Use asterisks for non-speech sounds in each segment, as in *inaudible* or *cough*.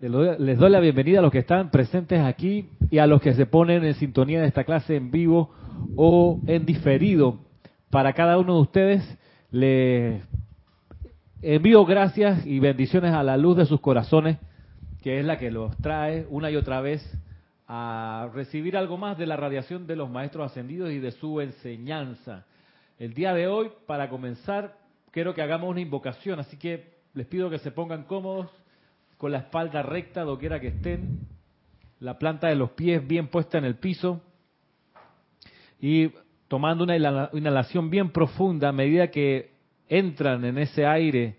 les doy la bienvenida a los que están presentes aquí y a los que se ponen en sintonía de esta clase en vivo o en diferido. Para cada uno de ustedes les envío gracias y bendiciones a la luz de sus corazones, que es la que los trae una y otra vez a recibir algo más de la radiación de los maestros ascendidos y de su enseñanza. El día de hoy, para comenzar, quiero que hagamos una invocación, así que les pido que se pongan cómodos, con la espalda recta, doquiera que estén, la planta de los pies bien puesta en el piso y tomando una inhalación bien profunda a medida que entran en ese aire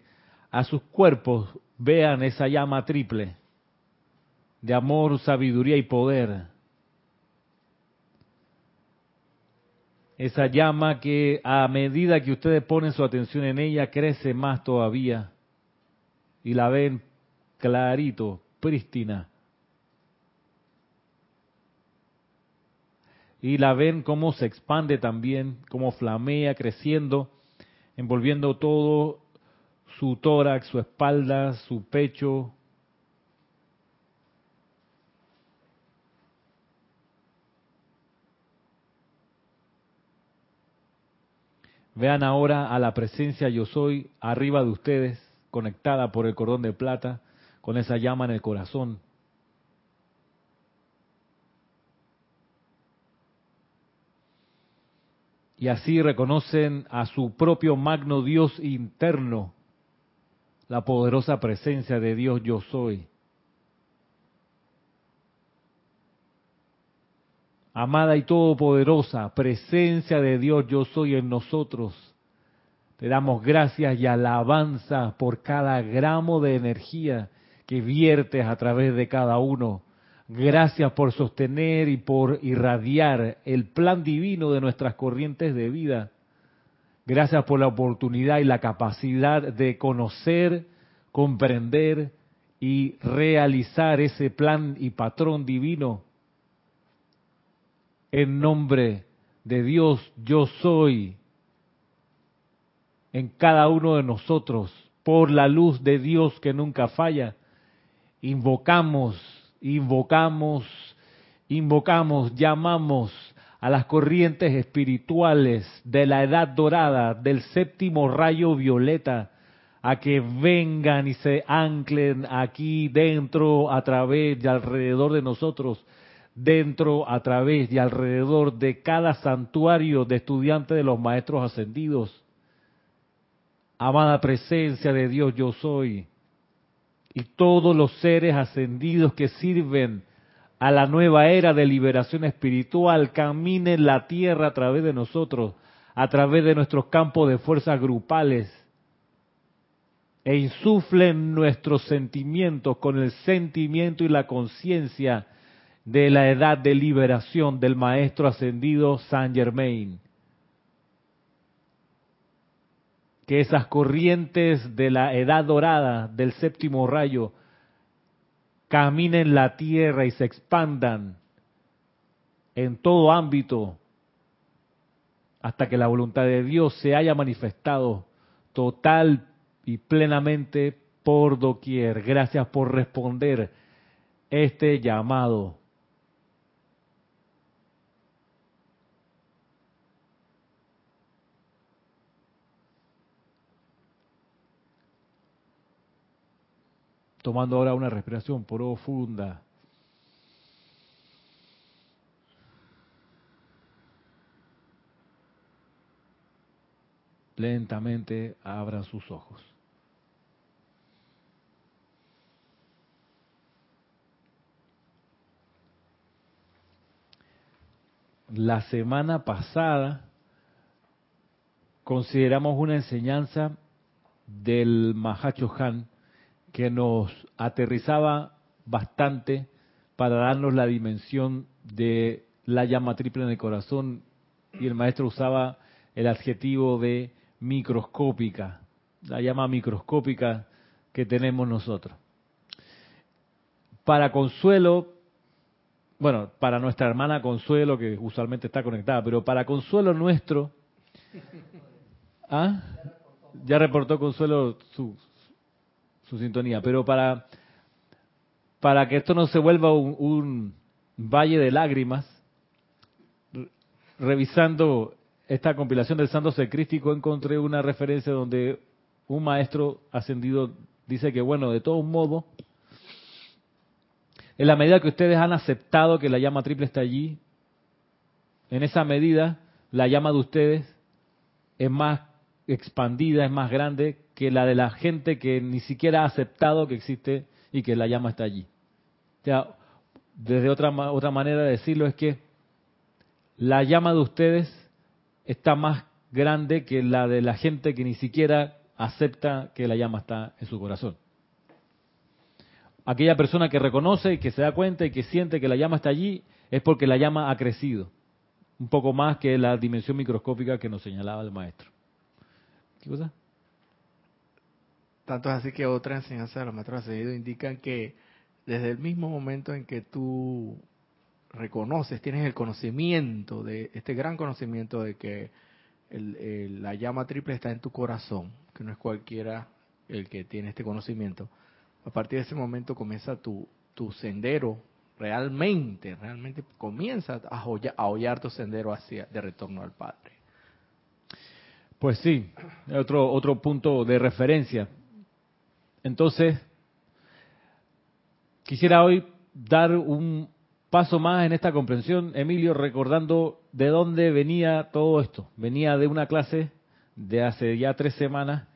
a sus cuerpos, vean esa llama triple de amor, sabiduría y poder. Esa llama que a medida que ustedes ponen su atención en ella, crece más todavía. Y la ven clarito, prístina. Y la ven cómo se expande también, cómo flamea, creciendo, envolviendo todo su tórax, su espalda, su pecho, Vean ahora a la presencia yo soy arriba de ustedes, conectada por el cordón de plata, con esa llama en el corazón. Y así reconocen a su propio magno Dios interno, la poderosa presencia de Dios yo soy. Amada y todopoderosa presencia de Dios, yo soy en nosotros. Te damos gracias y alabanza por cada gramo de energía que viertes a través de cada uno. Gracias por sostener y por irradiar el plan divino de nuestras corrientes de vida. Gracias por la oportunidad y la capacidad de conocer, comprender y realizar ese plan y patrón divino en nombre de Dios yo soy en cada uno de nosotros, por la luz de Dios que nunca falla, invocamos, invocamos, invocamos, llamamos a las corrientes espirituales de la edad dorada, del séptimo rayo violeta, a que vengan y se anclen aquí dentro, a través y alrededor de nosotros, dentro, a través y alrededor de cada santuario de estudiantes de los maestros ascendidos. Amada presencia de Dios, yo soy. Y todos los seres ascendidos que sirven a la nueva era de liberación espiritual caminen la tierra a través de nosotros, a través de nuestros campos de fuerzas grupales, e insuflen nuestros sentimientos con el sentimiento y la conciencia de la edad de liberación del maestro ascendido Saint Germain. Que esas corrientes de la edad dorada del séptimo rayo caminen la tierra y se expandan en todo ámbito hasta que la voluntad de Dios se haya manifestado total y plenamente por doquier. Gracias por responder este llamado. Tomando ahora una respiración profunda. Lentamente abran sus ojos. La semana pasada consideramos una enseñanza del Mahacho Han que nos aterrizaba bastante para darnos la dimensión de la llama triple en el corazón y el maestro usaba el adjetivo de microscópica, la llama microscópica que tenemos nosotros. Para consuelo, bueno, para nuestra hermana Consuelo, que usualmente está conectada, pero para consuelo nuestro, ¿ah? ya reportó Consuelo su, su sintonía, pero para, para que esto no se vuelva un, valle de lágrimas, revisando esta compilación del Santo Secrístico encontré una referencia donde un maestro ascendido dice que, bueno, de todo modo, en la medida que ustedes han aceptado que la llama triple está allí, en esa medida la llama de ustedes es más expandida, es más grande que la de la gente que ni siquiera ha aceptado que existe y que la llama está allí. O sea, desde otra, otra manera de decirlo es que la llama de ustedes está más grande que la de la gente que ni siquiera acepta que la llama está en su corazón. Aquella persona que reconoce y que se da cuenta y que siente que la llama está allí es porque la llama ha crecido, un poco más que la dimensión microscópica que nos señalaba el maestro. ¿Qué cosa? Tanto es así que otra enseñanza de los maestros ascendidos indican que desde el mismo momento en que tú reconoces, tienes el conocimiento de este gran conocimiento de que la llama triple está en tu corazón, que no es cualquiera el que tiene este conocimiento. A partir de ese momento comienza tu, tu sendero realmente, realmente comienza a, a hollar tu sendero hacia de retorno al Padre. Pues sí, otro otro punto de referencia. Entonces, quisiera hoy dar un paso más en esta comprensión, Emilio, recordando de dónde venía todo esto. Venía de una clase de hace ya tres semanas,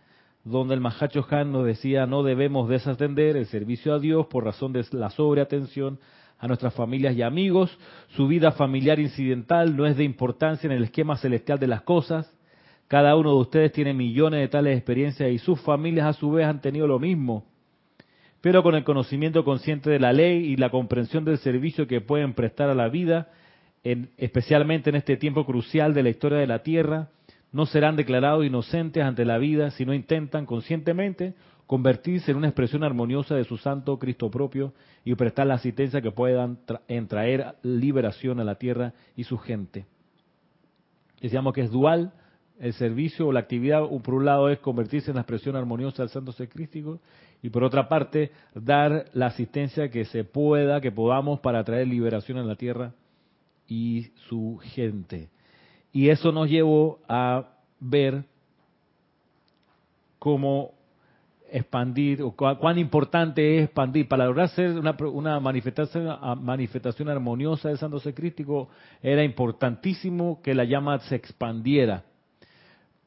donde el Mahacho Han nos decía no debemos desatender el servicio a Dios por razón de la sobreatención a nuestras familias y amigos. Su vida familiar incidental no es de importancia en el esquema celestial de las cosas. Cada uno de ustedes tiene millones de tales experiencias y sus familias a su vez han tenido lo mismo pero con el conocimiento consciente de la ley y la comprensión del servicio que pueden prestar a la vida, especialmente en este tiempo crucial de la historia de la Tierra, no serán declarados inocentes ante la vida si no intentan conscientemente convertirse en una expresión armoniosa de su santo Cristo propio y prestar la asistencia que puedan traer liberación a la Tierra y su gente. Decíamos que es dual, el servicio o la actividad, por un lado es convertirse en la expresión armoniosa del santo ser crístico y por otra parte dar la asistencia que se pueda, que podamos para traer liberación a la tierra y su gente. Y eso nos llevó a ver cómo expandir, o cuán importante es expandir. Para lograr ser una, una manifestación, manifestación armoniosa del santo ser crístico, era importantísimo que la llama se expandiera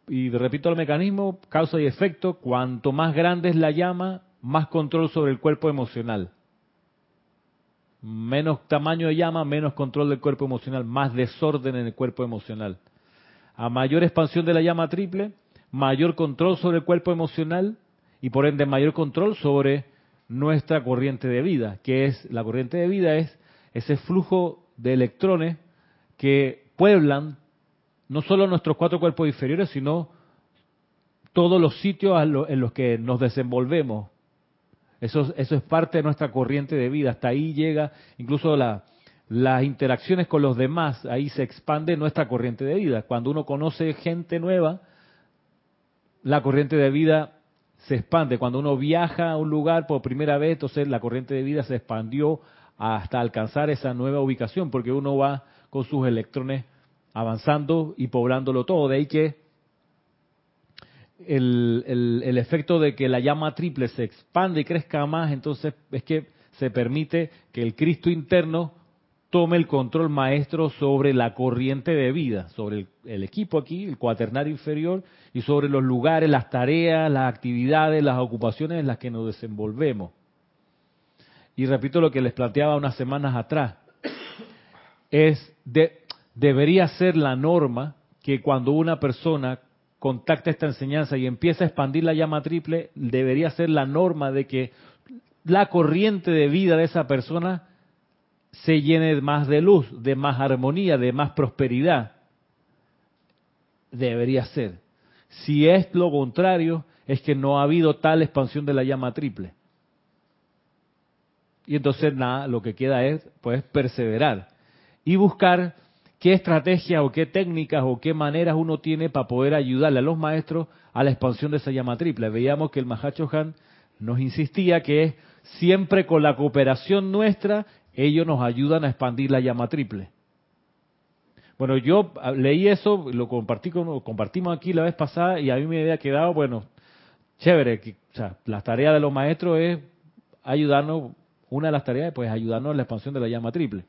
y repito el mecanismo, causa y efecto, cuanto más grande es la llama, más control sobre el cuerpo emocional. Menos tamaño de llama, menos control del cuerpo emocional, más desorden en el cuerpo emocional. A mayor expansión de la llama triple, mayor control sobre el cuerpo emocional y por ende mayor control sobre nuestra corriente de vida, que es la corriente de vida es ese flujo de electrones que pueblan no solo nuestros cuatro cuerpos inferiores, sino todos los sitios en los que nos desenvolvemos. Eso, eso es parte de nuestra corriente de vida. Hasta ahí llega incluso las interacciones con los demás. Ahí se expande nuestra corriente de vida. Cuando uno conoce gente nueva, la corriente de vida se expande. Cuando uno viaja a un lugar por primera vez, entonces la corriente de vida se expandió hasta alcanzar esa nueva ubicación, porque uno va con sus electrones avanzando y poblándolo todo. De ahí que el, el, efecto de que la llama triple se expande y crezca más, entonces es que se permite que el Cristo interno tome el control maestro sobre la corriente de vida, sobre el, equipo aquí, el cuaternario inferior, y sobre los lugares, las tareas, las actividades, las ocupaciones en las que nos desenvolvemos. Y repito lo que les planteaba unas semanas atrás, es de, debería ser la norma que cuando una persona contacta esta enseñanza y empieza a expandir la llama triple, debería ser la norma de que la corriente de vida de esa persona se llene más de luz, de más armonía, de más prosperidad. Debería ser. Si es lo contrario, es que no ha habido tal expansión de la llama triple. Y entonces nada, lo que queda es pues perseverar y buscar qué estrategias o qué técnicas o qué maneras uno tiene para poder ayudarle a los maestros a la expansión de esa llama triple. Veíamos que el Mahacho Han nos insistía que siempre con la cooperación nuestra, ellos nos ayudan a expandir la llama triple. Bueno, yo ah, leí eso, lo compartí con, compartimos aquí la vez pasada y a mí me había quedado, bueno, chévere. O sea, la tarea de los maestros es ayudarnos, una de las tareas pues ayudarnos en la expansión de la llama triple.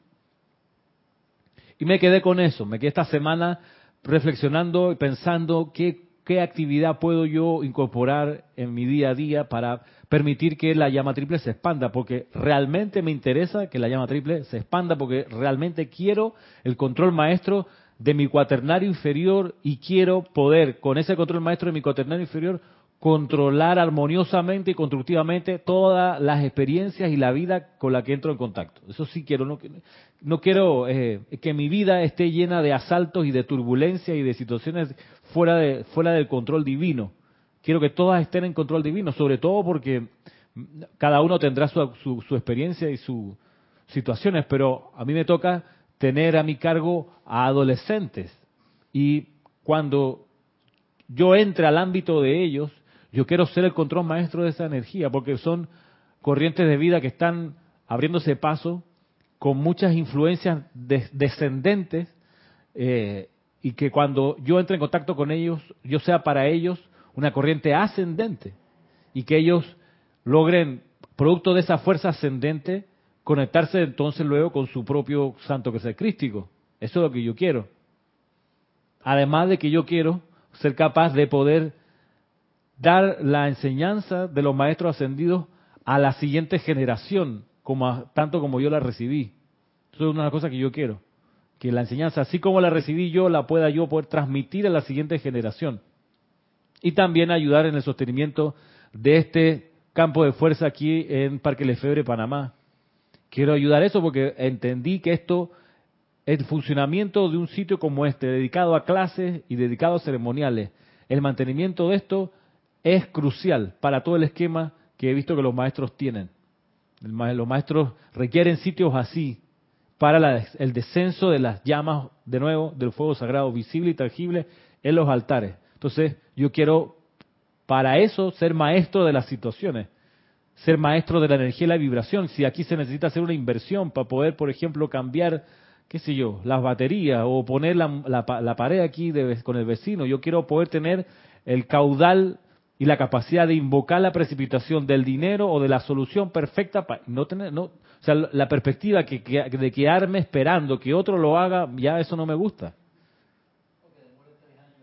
Y me quedé con eso, me quedé esta semana reflexionando y pensando qué, qué actividad puedo yo incorporar en mi día a día para permitir que la llama triple se expanda, porque realmente me interesa que la llama triple se expanda, porque realmente quiero el control maestro de mi cuaternario inferior y quiero poder, con ese control maestro de mi cuaternario inferior, controlar armoniosamente y constructivamente todas las experiencias y la vida con la que entro en contacto. Eso sí quiero, no, quiero eh, que mi vida esté llena de asaltos y de turbulencias y de situaciones fuera, de, fuera del control divino. Quiero que todas estén en control divino, sobre todo porque cada uno tendrá su, su, su experiencia y sus situaciones, pero a mí me toca tener a mi cargo a adolescentes y cuando yo entre al ámbito de ellos, yo quiero ser el control maestro de esa energía, porque son corrientes de vida que están abriéndose paso con muchas influencias descendentes eh, y que cuando yo entre en contacto con ellos, yo sea para ellos una corriente ascendente y que ellos logren, producto de esa fuerza ascendente, conectarse entonces luego con su propio santo que sea crístico. Eso es lo que yo quiero. Además de que yo quiero ser capaz de poder dar la enseñanza de los maestros ascendidos a la siguiente generación, como tanto como yo la recibí. Eso es una cosa que yo quiero, que la enseñanza, así como la recibí yo, la pueda yo poder transmitir a la siguiente generación. Y también ayudar en el sostenimiento de este campo de fuerza aquí en Parque Lefebvre, Panamá. Quiero ayudar a eso porque entendí que esto, el funcionamiento de un sitio como este, dedicado a clases y dedicado a ceremoniales, el mantenimiento de esto es crucial para todo el esquema que he visto que los maestros tienen. Los maestros requieren sitios así para el descenso de las llamas, de nuevo, del fuego sagrado visible y tangible en los altares. Entonces, yo quiero para eso ser maestro de las situaciones, ser maestro de la energía y la vibración. Si aquí se necesita hacer una inversión para poder, por ejemplo, cambiar, qué sé yo, las baterías o poner la, pared aquí con el vecino, yo quiero poder tener el caudal y la capacidad de invocar la precipitación del dinero o de la solución perfecta para no tener no o sea la perspectiva que, de quedarme esperando que otro lo haga ya eso no me gusta.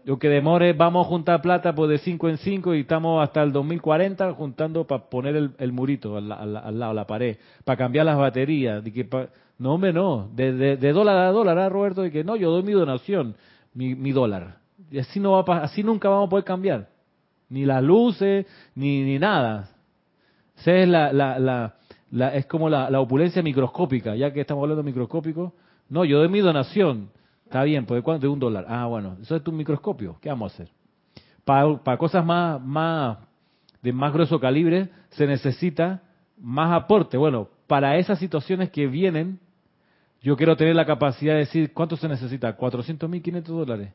Lo que demore vamos a juntar plata pues de 5 en 5 y estamos hasta el 2040 juntando para poner el, murito al, lado la pared para cambiar las baterías de que no hombre no de, dólar a dólar ¿ah, Roberto y que no yo doy mi donación mi, mi dólar. Y así no va así nunca vamos a poder cambiar ni las luces, ni, ni nada. es, la, la, la, es como la, opulencia microscópica, ya que estamos hablando microscópico. No, yo doy mi donación. Está bien, pues ¿cuánto? De un dólar. Ah, bueno, eso es tu microscopio. ¿Qué vamos a hacer? Para, para cosas más, más, de más grueso calibre, se necesita más aporte. Bueno, para esas situaciones que vienen, yo quiero tener la capacidad de decir, ¿cuánto se necesita? 400 mil, 500 dólares.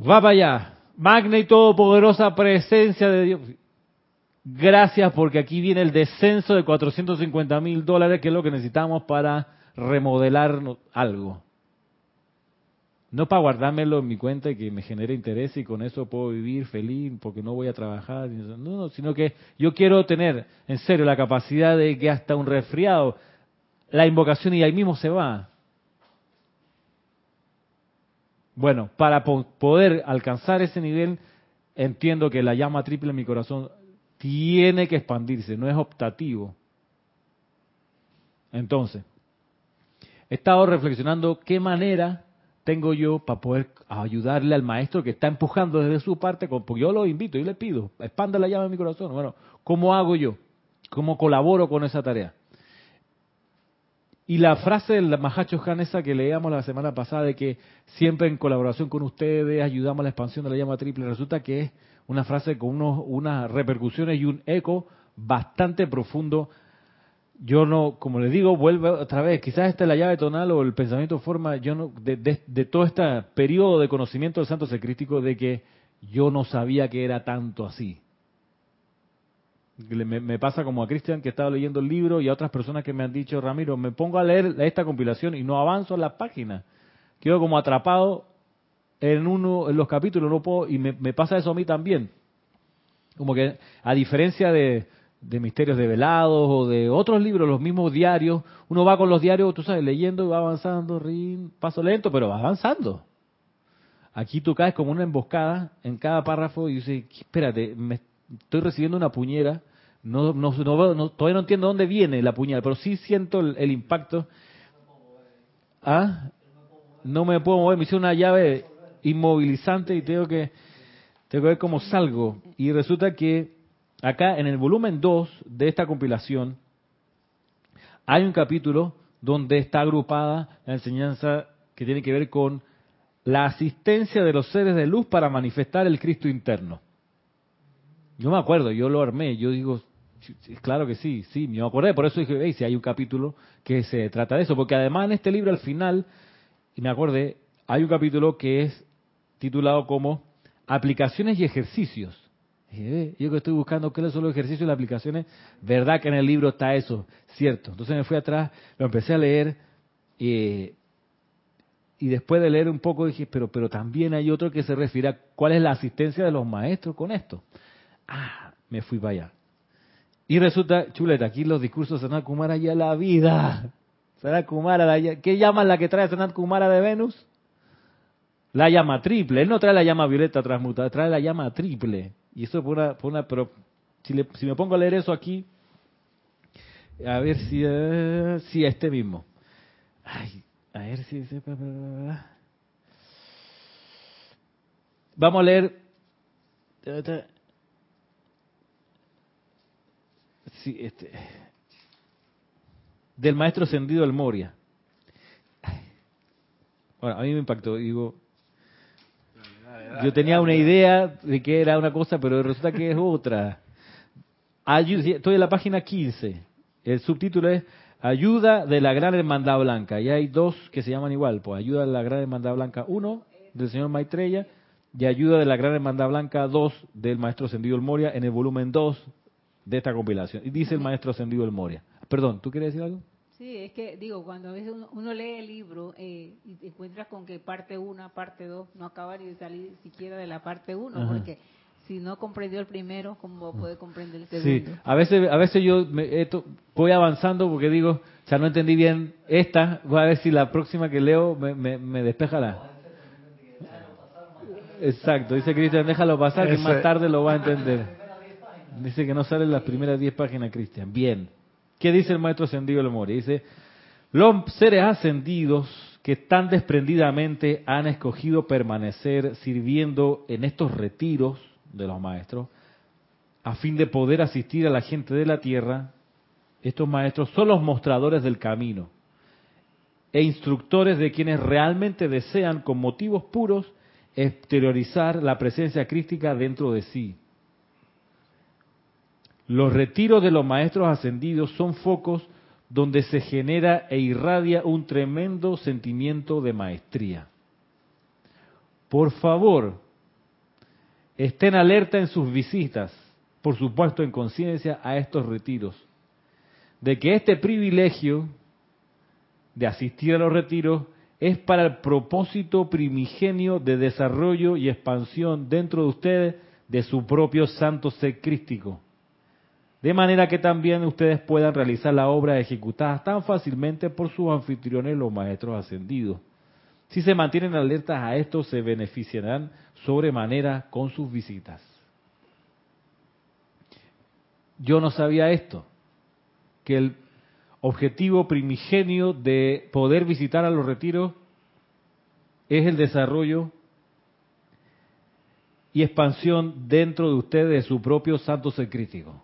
Va para allá magna y todopoderosa presencia de Dios. Gracias porque aquí viene el descenso de 450 mil dólares, que es lo que necesitamos para remodelar algo. No para guardármelo en mi cuenta y que me genere interés y con eso puedo vivir feliz porque no voy a trabajar. No, no, sino que yo quiero tener en serio la capacidad de que hasta un resfriado, la invocación y ahí mismo se va. Bueno, para poder alcanzar ese nivel, entiendo que la llama triple en mi corazón tiene que expandirse, no es optativo. Entonces, he estado reflexionando qué manera tengo yo para poder ayudarle al maestro que está empujando desde su parte, porque yo lo invito, y le pido, expanda la llama en mi corazón. Bueno, ¿cómo hago yo? ¿Cómo colaboro con esa tarea? Y la frase del Mahacho Han esa que leíamos la semana pasada de que siempre en colaboración con ustedes ayudamos a la expansión de la llama triple, resulta que es una frase con unos, unas repercusiones y un eco bastante profundo. Yo no, como les digo, vuelvo otra vez, quizás esta es la llave tonal o el pensamiento forma, yo no, de, todo este periodo de conocimiento del santo secrístico de que yo no sabía que era tanto así. Me, me pasa como a Cristian que estaba leyendo el libro y a otras personas que me han dicho, Ramiro, me pongo a leer esta compilación y no avanzo en la página. Quedo como atrapado en uno en los capítulos, no puedo, y me, pasa eso a mí también. Como que, a diferencia de, de Misterios Develados o de otros libros, los mismos diarios, uno va con los diarios, tú sabes, leyendo y va avanzando, paso lento, pero va avanzando. Aquí tú caes como una emboscada en cada párrafo y dices, espérate, me estoy recibiendo una puñera, no, no, no, todavía no entiendo dónde viene la puñera, pero sí siento el, impacto. ¿Ah? No me puedo mover, me hice una llave inmovilizante y tengo que, tengo que ver cómo salgo. Y resulta que acá en el volumen 2 de esta compilación hay un capítulo donde está agrupada la enseñanza que tiene que ver con la asistencia de los seres de luz para manifestar el Cristo interno. Yo me acuerdo, yo lo armé, yo digo, claro que sí, sí, me acordé, por eso dije, hey, si hay un capítulo que se trata de eso, porque además en este libro al final, y me acordé, hay un capítulo que es titulado como Aplicaciones y ejercicios. yo que estoy buscando qué son los ejercicios y las aplicaciones, verdad que en el libro está eso, cierto. Entonces me fui atrás, lo empecé a leer, eh, y después de leer un poco dije, pero, pero también hay otro que se refiere a cuál es la asistencia de los maestros con esto. Ah, me fui para allá. Y resulta, chuleta, aquí los discursos de Sanat Kumara ya la vida. Sanat Kumara, ¿qué llama la que trae Sanat Kumara de Venus? La llama triple. Él no trae la llama violeta transmutada, trae la llama triple. Y eso por una, una pero si, si me pongo a leer eso aquí, a ver si, uh, este mismo. Ay, a ver si... Vamos a leer... Sí, este, del maestro ascendido el Moria. A mí me impactó, digo, yo tenía una idea de que era una cosa, pero resulta que es otra. Estoy en la página 15. El subtítulo es Ayuda de la Gran Hermandad Blanca. Y hay dos que se llaman igual, pues Ayuda de la Gran Hermandad Blanca 1 del señor Maitreya y Ayuda de la Gran Hermandad Blanca 2 del Maestro Ascendido El Moria en el volumen 2 de esta compilación. Y dice el Maestro Ascendido El Moria. Perdón, ¿tú quieres decir algo? Sí, es que digo, cuando a veces uno, lee el libro eh, y te encuentras con que parte 1, parte 2, no acaba ni de salir siquiera de la parte 1, porque si no comprendió el primero, ¿cómo puede comprender el segundo? Sí, a veces, a veces yo me, esto, voy avanzando porque digo, o sea, no entendí bien esta, voy a ver si la próxima que leo me, me, despeja la... Exacto, dice Cristian, déjalo pasar, que más tarde lo va a entender. Dice que no salen las primeras 10 páginas, Cristian. Bien. ¿Qué dice el maestro ascendido de Moria? Dice, los seres ascendidos que tan desprendidamente han escogido permanecer sirviendo en estos retiros de los maestros, a fin de poder asistir a la gente de la tierra, estos maestros son los mostradores del camino e instructores de quienes realmente desean con motivos puros exteriorizar la presencia crística dentro de sí. Los retiros de los maestros ascendidos son focos donde se genera e irradia un tremendo sentimiento de maestría. Por favor, Estén alerta en sus visitas, por supuesto en conciencia a estos retiros, de que este privilegio de asistir a los retiros es para el propósito primigenio de desarrollo y expansión dentro de ustedes de su propio santo ser crístico. De manera que también ustedes puedan realizar la obra ejecutada tan fácilmente por sus anfitriones, los maestros ascendidos. Si se mantienen alertas a esto, se beneficiarán sobremanera con sus visitas. Yo no sabía esto, que el objetivo primigenio de poder visitar a los retiros es el desarrollo y expansión dentro de ustedes de su propio santo ser crítico.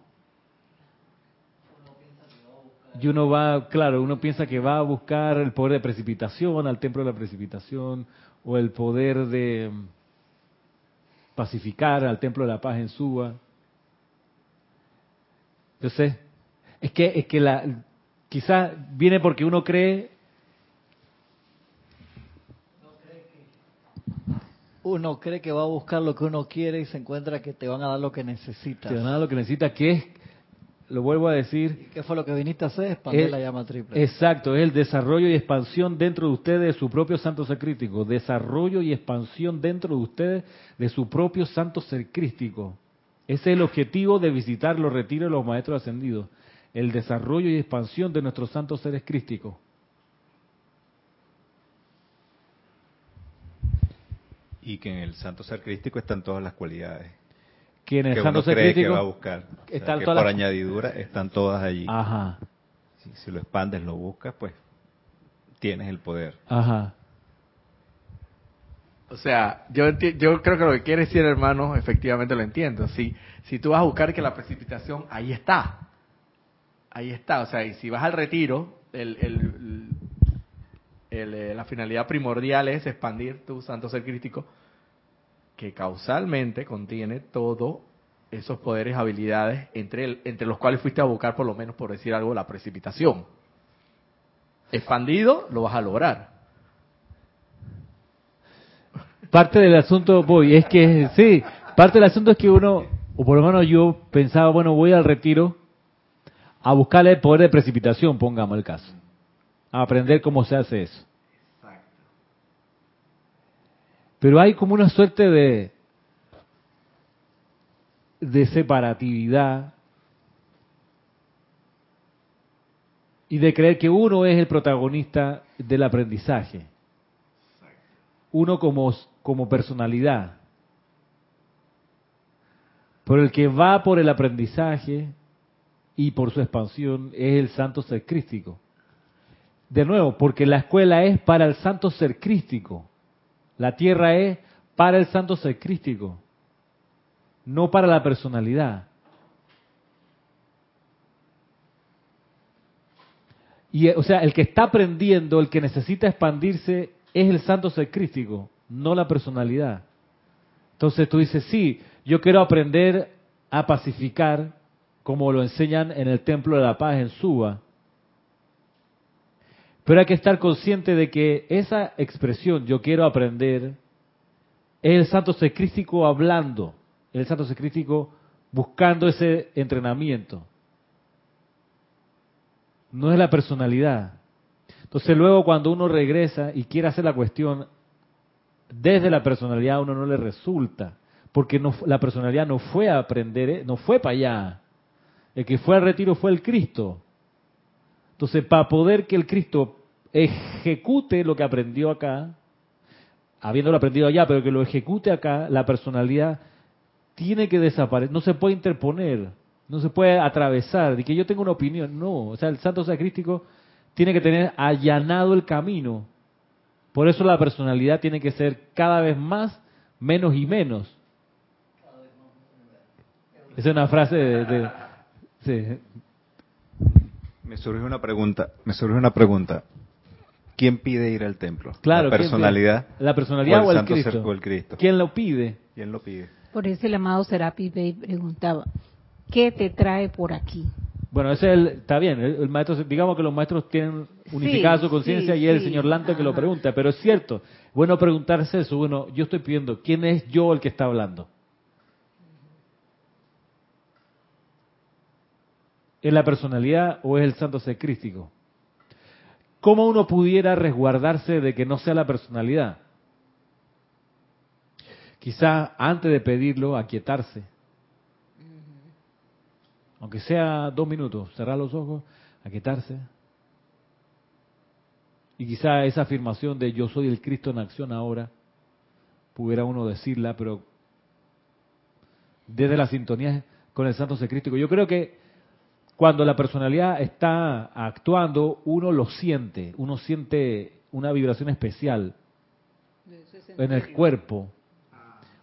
Y uno va, claro, uno piensa que va a buscar el poder de precipitación, al templo de la precipitación, o el poder de pacificar al templo de la paz en Suba. Yo sé, es que, es que la, quizás viene porque uno cree uno cree que va a buscar lo que uno quiere y se encuentra que te van a dar lo que necesita. Te van a dar lo que necesita, que es lo vuelvo a decir. ¿Qué fue lo que viniste a hacer? Expandir la llama triple. Exacto, es el desarrollo y expansión dentro de ustedes de su propio santo ser crístico. Desarrollo y expansión dentro de ustedes de su propio santo ser crístico. Ese es el objetivo de visitar los retiros de los maestros ascendidos. El desarrollo y expansión de nuestros santos seres crísticos. Y que en el santo ser crístico están todas las cualidades que en el que santo uno ser cree que crístico va a buscar. O sea, están que todas por las- añadidura están todas allí. Ajá, Si, si lo expandes, lo buscas, pues tienes el poder. ajá. O sea, yo yo creo que lo que quiere decir, hermano, efectivamente lo entiendo. Si, si tú vas a buscar que la precipitación, ahí está. Ahí está. O sea, y si vas al retiro, el, el- el, eh, la finalidad primordial es expandir tu santo ser crítico, que causalmente contiene todos esos poderes, habilidades, entre, el- entre los cuales fuiste a buscar, por lo menos por decir algo, la precipitación. Expandido, lo vas a lograr. Parte del asunto, voy, es que, sí, parte del asunto es que uno, o por lo menos yo pensaba, bueno, voy al retiro a buscarle el poder de precipitación, pongamos el caso. A aprender cómo se hace eso. Pero hay como una suerte de, de separatividad y de creer que uno es el protagonista del aprendizaje. Uno como, como personalidad. Pero el que va por el aprendizaje y por su expansión es el santo ser crístico. De nuevo, porque la escuela es para el santo ser crístico. La tierra es para el santo ser crístico, no para la personalidad. Y, o sea, el que está aprendiendo, el que necesita expandirse, es el santo ser crístico, no la personalidad. Entonces tú dices, sí, yo quiero aprender a pacificar, como lo enseñan en el Templo de la Paz en Suba. Pero hay que estar consciente de que esa expresión, yo quiero aprender, es el santo ser crístico hablando, el santo ser crístico buscando ese entrenamiento. No es la personalidad. Entonces luego cuando uno regresa y quiere hacer la cuestión desde la personalidad a uno no le resulta, porque no, la personalidad no fue a aprender, ¿eh? no fue para allá. El que fue al retiro fue el Cristo. Entonces, para poder que el Cristo ejecute lo que aprendió acá, habiéndolo aprendido allá, pero que lo ejecute acá, la personalidad tiene que desaparecer, no se puede interponer, no se puede atravesar, de que yo tengo una opinión, no, o sea, el santo sacrístico tiene que tener allanado el camino. Por eso la personalidad tiene que ser cada vez más, menos y menos. Esa es una frase de... sí. Me surge una pregunta, me surge una pregunta. ¿Quién pide ir al templo? Claro, ¿La ¿quién personalidad? ¿La personalidad o el, santo Cristo? ser o el Cristo? ¿Quién lo pide? ¿Quién lo pide? Por eso el amado Serapi Bey preguntaba, ¿qué te trae por aquí? Bueno, ese es el, está bien, el, el maestro, digamos que los maestros tienen unificada Sí, su conciencia sí, y es el señor Lanto que lo pregunta, pero es cierto, bueno preguntarse eso, bueno, yo estoy pidiendo, ¿quién es yo el que está hablando? ¿Es la personalidad o es el santo ser crístico? ¿Cómo uno pudiera resguardarse de que no sea la personalidad? Quizá antes de pedirlo, aquietarse. Aunque sea dos minutos, cerrar los ojos, aquietarse. Y quizá esa afirmación de yo soy el Cristo en acción ahora, pudiera uno decirla, pero desde la sintonía con el Santo Ser Crístico. Yo creo que cuando la personalidad está actuando, uno lo siente, uno siente una vibración especial en el cuerpo.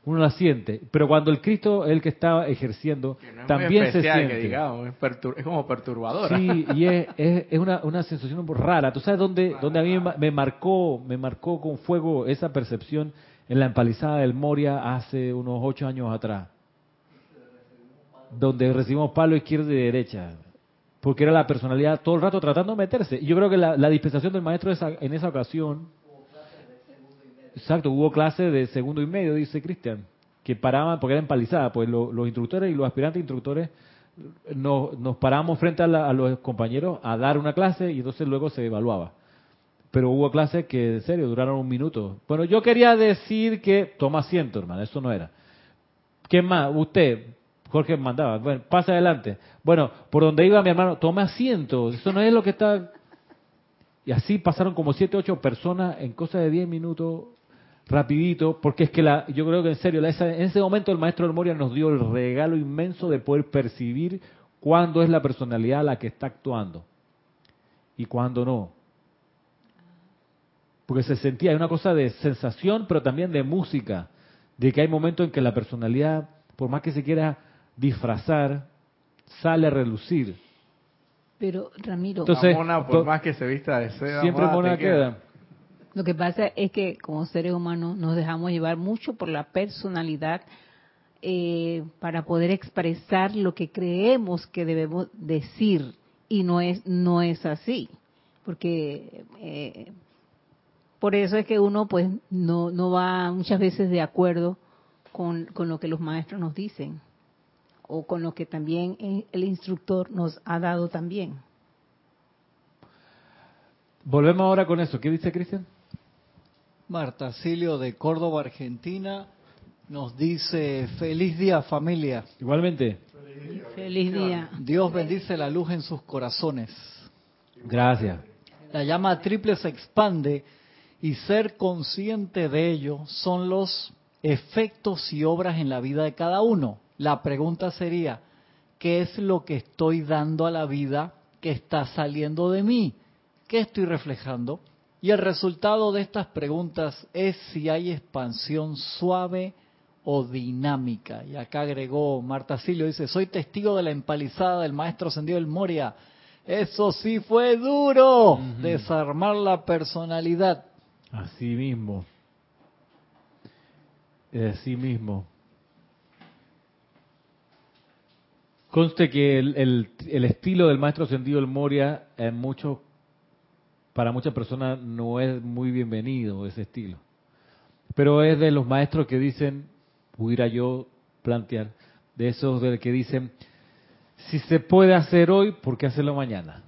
Uno la siente, pero cuando el Cristo es el que está ejerciendo, Que no es muy también se siente. que digamos, es, pertur- es como perturbadora. Sí, y es, es, es una, una sensación un poco rara. ¿Tú sabes dónde, dónde a mí me- me marcó, me marcó con fuego esa percepción en la empalizada del Moria hace unos ocho años atrás? Donde recibimos palo izquierda y derecha. Porque era la personalidad todo el rato tratando de meterse. Y yo creo que la, dispensación del maestro en esa ocasión... Exacto, hubo clases de segundo y medio, dice Cristian, que paraban porque era empalizada, pues lo- los instructores y los aspirantes instructores nos, nos paramos frente a, a los compañeros a dar una clase y entonces luego se evaluaba. Pero hubo clases que, en serio, duraron un minuto. Bueno, yo quería decir que toma asiento, hermano, eso no era. ¿Qué más? Usted, Jorge mandaba. Bueno, pasa adelante. Bueno, por donde iba mi hermano, tome asiento. Eso no es lo que está. Y así pasaron como siete, ocho personas en cosa de diez minutos, rapidito, porque es que la, yo creo que en serio, la- esa- en ese momento el maestro del Moria nos dio el regalo inmenso de poder percibir cuándo es la personalidad la que está actuando y cuándo no. Porque se sentía, hay una cosa de sensación, pero también de música, de que hay momentos en que la personalidad, por más que se quiera disfrazar, sale a relucir. Pero Ramiro, Entonces, mona, por más que se vista de seda, Siempre mona, mona te queda. lo que pasa es que como seres humanos nos dejamos llevar mucho por la personalidad eh, para poder expresar lo que creemos que debemos decir y no es no es así, porque eh, por eso es que uno pues no no va muchas veces de acuerdo con, con lo que los maestros nos dicen o con lo que también el el instructor nos ha dado también. Volvemos ahora con eso. ¿Qué dice Cristian? Marta Silio de Córdoba, Argentina, nos dice, feliz día familia. Igualmente. Feliz día. Dios bendice la luz en sus corazones. Gracias. La llama triple se expande y ser consciente de ello son los efectos y obras en la vida de cada uno. La pregunta sería, ¿qué es lo que estoy dando a la vida que está saliendo de mí? ¿Qué estoy reflejando? Y el resultado de estas preguntas es si hay expansión suave o dinámica. Y acá agregó Marta Silio, dice, soy testigo de la empalizada del maestro ascendido del Moria. Eso sí fue duro, desarmar la personalidad. Así mismo. Así mismo. Conste que el, estilo del maestro ascendido el Moria en muchos, para muchas personas no es muy bienvenido ese estilo. Pero es de los maestros que dicen, pudiera yo plantear, de esos de que dicen, si se puede hacer hoy, ¿por qué hacerlo mañana?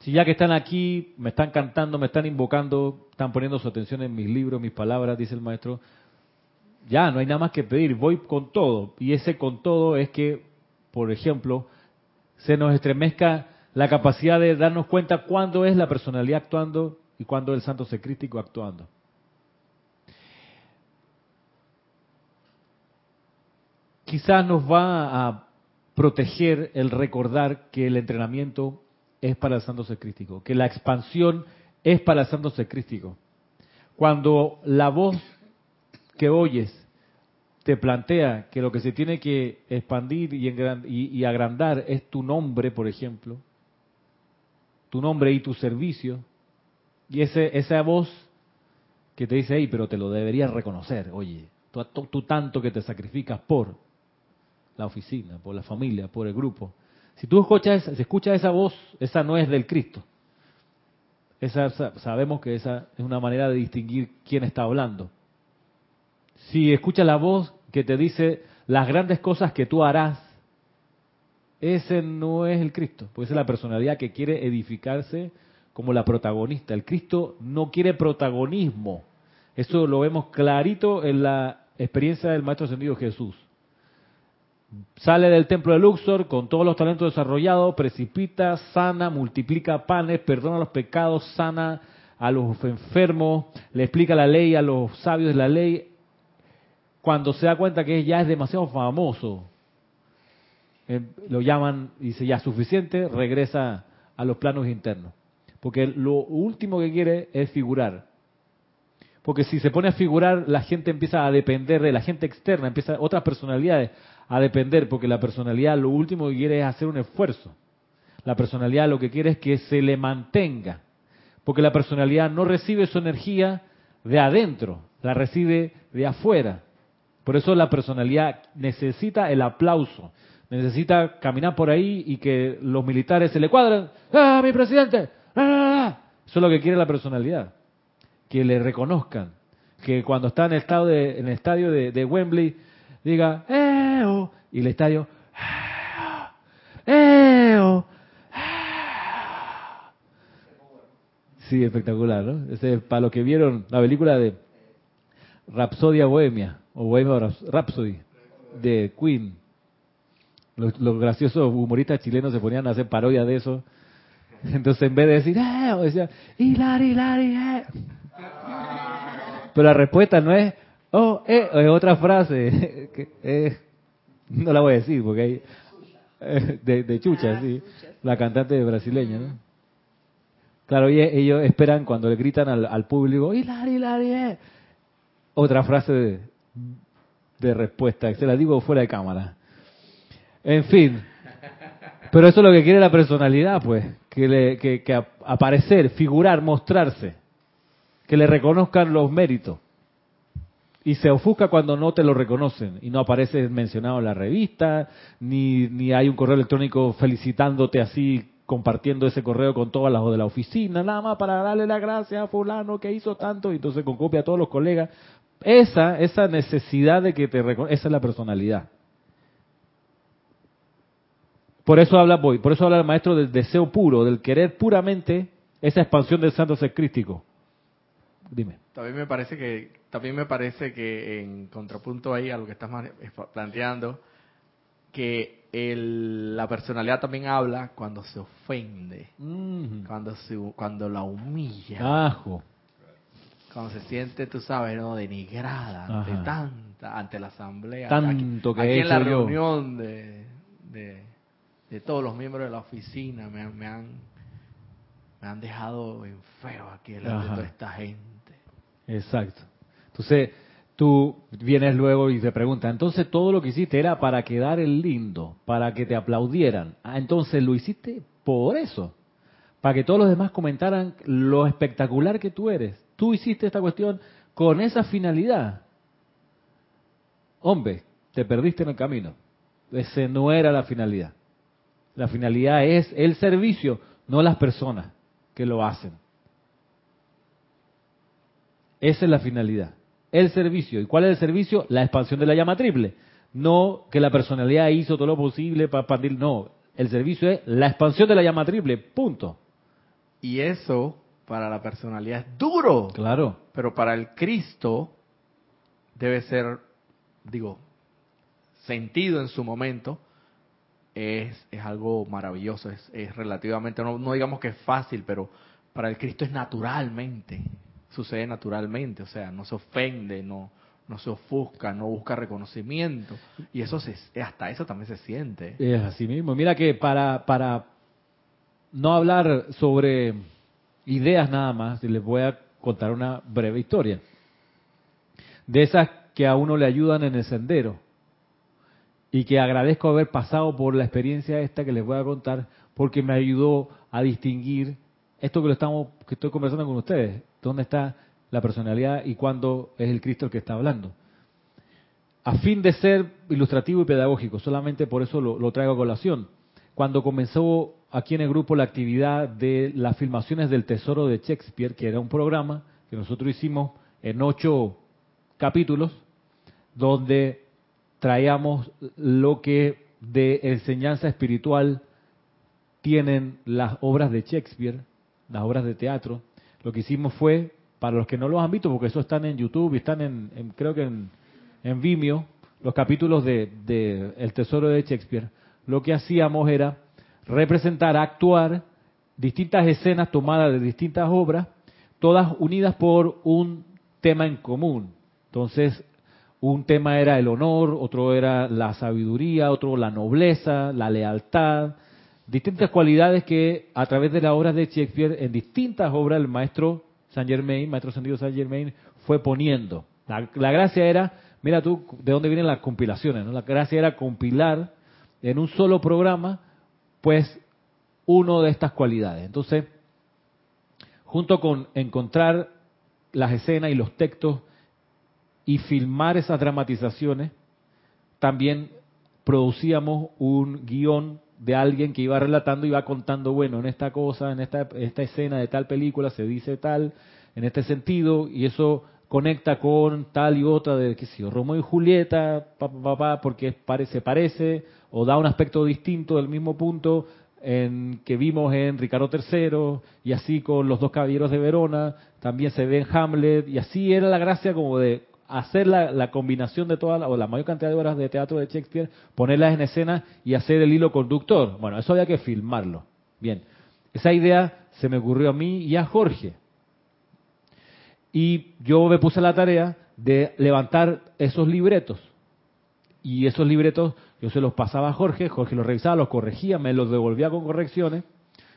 Si ya que están aquí, me están cantando, me están invocando, están poniendo su atención en mis libros, mis palabras, dice el maestro, ya no hay nada más que pedir, voy con todo. Y ese con todo es que, por ejemplo, se nos estremezca la capacidad de darnos cuenta cuándo es la personalidad actuando y cuándo es el santo secrístico actuando. Quizás nos va a proteger el recordar que el entrenamiento es para el santo secrístico, que la expansión es para el santo secrístico. Cuando la voz que oyes te plantea que lo que se tiene que expandir y, agrandar es tu nombre, por ejemplo, tu nombre y tu servicio, y ese, esa voz que te dice, hey, pero te lo deberías reconocer, oye, tú, tanto que te sacrificas por la oficina, por la familia, por el grupo. Si tú escuchas, si escuchas esa voz, esa no es del Cristo. Esa, sa- sabemos que esa es una manera de distinguir quién está hablando. Si escuchas la voz que te dice las grandes cosas que tú harás, ese no es el Cristo, pues es la personalidad que quiere edificarse como la protagonista. El Cristo no quiere protagonismo. Eso lo vemos clarito en la experiencia del Maestro Ascendido Jesús. Sale del templo de Luxor con todos los talentos desarrollados, precipita, sana, multiplica panes, perdona los pecados, sana a los enfermos, le explica la ley a los sabios de la ley. Cuando se da cuenta que ya es demasiado famoso, eh, lo llaman y dice ya suficiente, regresa a los planos internos. Porque lo último que quiere es figurar. Porque si se pone a figurar, la gente empieza a depender de la gente externa, empieza otras personalidades a depender, porque la personalidad lo último que quiere es hacer un esfuerzo. La personalidad lo que quiere es que se le mantenga, porque la personalidad no recibe su energía de adentro, la recibe de afuera. Por eso la personalidad necesita el aplauso, necesita caminar por ahí y que los militares se le cuadran. ¡Ah, mi presidente! ¡Ah! Eso es lo que quiere la personalidad que le reconozcan, que cuando está en el, estado de- el estadio de, Wembley diga, ¡Eh! oh", y el estadio, "Ah", ¡Eo! Sí, espectacular, ¿no? Ese es para los que vieron la película de Rapsodia Bohemia, o Bohemia Rhapsody, de Queen. Los, los graciosos humoristas chilenos se ponían a hacer parodia de eso. *laughs* Entonces, en vez de decir, ¡eh! decían, ¡Hilari, Hilari, eh! *laughs* Pero la respuesta no es, ¡oh, eh! Es otra frase. *laughs* que no la voy a decir porque hay. De, de Chucha, Ah, sí. Chucha. La cantante brasileña, ¿no? Claro, y ellos esperan cuando le gritan al, al público, ¡Hilari, Hilari, eh! Otra frase de, de respuesta, se la digo fuera de cámara. En fin. Pero eso es lo que quiere la personalidad, pues. Que, le, que, que ap- aparecer, figurar, mostrarse. Que le reconozcan los méritos. Y se ofusca cuando no te lo reconocen y no apareces mencionado en la revista, ni, ni hay un correo electrónico felicitándote así, compartiendo ese correo con todas las de la oficina, nada más para darle la gracia a fulano que hizo tanto, y entonces con copia a todos los colegas. Esa, esa necesidad de que te esa es la personalidad. Por eso habla voy, por eso habla el maestro del deseo puro, del querer puramente esa expansión del santo ser crístico. Dime. También me parece que también me parece que en contrapunto ahí a lo que estás planteando que el- la personalidad también habla cuando se ofende, Mm. cuando se, cuando la humilla, Ajo. Cuando se siente, tú sabes, no denigrada ante Ajá. tanta, ante la asamblea, Tanto aquí, que he aquí en la yo. reunión de, de, de todos los miembros de la oficina me han, me han, me han dejado en feo aquí delante de toda esta gente. Exacto. Entonces, tú vienes luego y te preguntas, entonces todo lo que hiciste era para quedar el lindo, para que te aplaudieran. Ah, entonces lo hiciste por eso, para que todos los demás comentaran lo espectacular que tú eres. Tú hiciste esta cuestión con esa finalidad. Hombre, te perdiste en el camino. Ese no era la finalidad. La finalidad es el servicio, no las personas que lo hacen. Esa es la finalidad. El servicio. ¿Y cuál es el servicio? La expansión de la llama triple. No que la personalidad hizo todo lo posible para expandir. No. El servicio es la expansión de la llama triple. Punto. Y eso para la personalidad es duro, Claro. pero para el Cristo debe ser, digo, sentido en su momento, es, es algo maravilloso, es, es relativamente, no, no digamos que es fácil, pero para el Cristo es naturalmente, sucede naturalmente, o sea, no se ofende, no, no se ofusca, no busca reconocimiento, y eso se, hasta eso también se siente. Es así mismo. Mira que para, para no hablar sobre ideas nada más, les voy a contar una breve historia. De esas que a uno le ayudan en el sendero. Y que agradezco haber pasado por la experiencia esta que les voy a contar, porque me ayudó a distinguir esto que lo estamos, que estoy conversando con ustedes. ¿Dónde está la personalidad y cuándo es el Cristo el que está hablando? a fin de ser ilustrativo y pedagógico, solamente por eso lo, lo traigo a colación. Cuando comenzó aquí en el grupo la actividad de las filmaciones del Tesoro de Shakespeare, que era un programa que nosotros hicimos en ocho capítulos, donde traíamos lo que de enseñanza espiritual tienen las obras de Shakespeare, las obras de teatro. Lo que hicimos fue, para los que no los han visto, porque eso están en YouTube y están en, en- creo que en, Vimeo, los capítulos de, de El Tesoro de Shakespeare, lo que hacíamos era representar, actuar distintas escenas tomadas de distintas obras, todas unidas por un tema en común. Entonces, un tema era el honor, otro era la sabiduría, otro la nobleza, la lealtad, distintas cualidades que a través de las obras de Shakespeare, en distintas obras, el maestro Saint Germain, maestro ascendido Saint Germain, fue poniendo. La, la gracia era, mira tú, de dónde vienen las compilaciones. La gracia era compilar en un solo programa, pues, uno de estas cualidades. Entonces, junto con encontrar las escenas y los textos y filmar esas dramatizaciones, también producíamos un guion de alguien que iba relatando y iba contando, bueno, en esta cosa, en esta, esta escena de tal película se dice tal, en este sentido, y eso conecta con tal y otra de, qué sé yo, Romeo y Julieta, pa, pa, pa, porque pare- se parece, o da un aspecto distinto del mismo punto en, que vimos en Ricardo III y así con los dos caballeros de Verona, también se ve en Hamlet y así era la gracia como de hacer la, combinación de todas o la mayor cantidad de obras de teatro de Shakespeare, ponerlas en escena y hacer el hilo conductor. Bueno, eso había que filmarlo. Bien, esa idea se me ocurrió a mí y a Jorge. Y yo me puse la tarea de levantar esos libretos. Y esos libretos yo se los pasaba a Jorge, Jorge los revisaba, los corregía, me los devolvía con correcciones.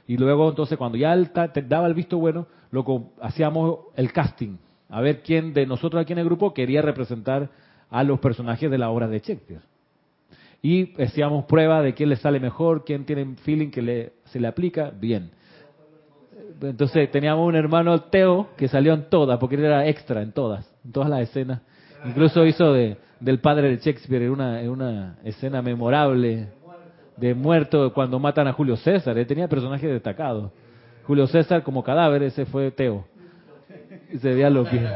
Y luego entonces cuando ya él te daba el visto bueno, lo hacíamos el casting a ver quién de nosotros aquí en el grupo quería representar a los personajes de la obra de Shakespeare. Y hacíamos prueba de quién le sale mejor, quién tiene feeling que le, se le aplica, bien. Entonces teníamos un hermano Teo que salió en todas, porque él era extra en todas, en todas las escenas. Incluso hizo de, del padre de Shakespeare en una, una escena memorable de muerto cuando matan a Julio César. Él tenía personajes destacados. Julio César como cadáver, ese fue Teo y se veía lo que... *laughs*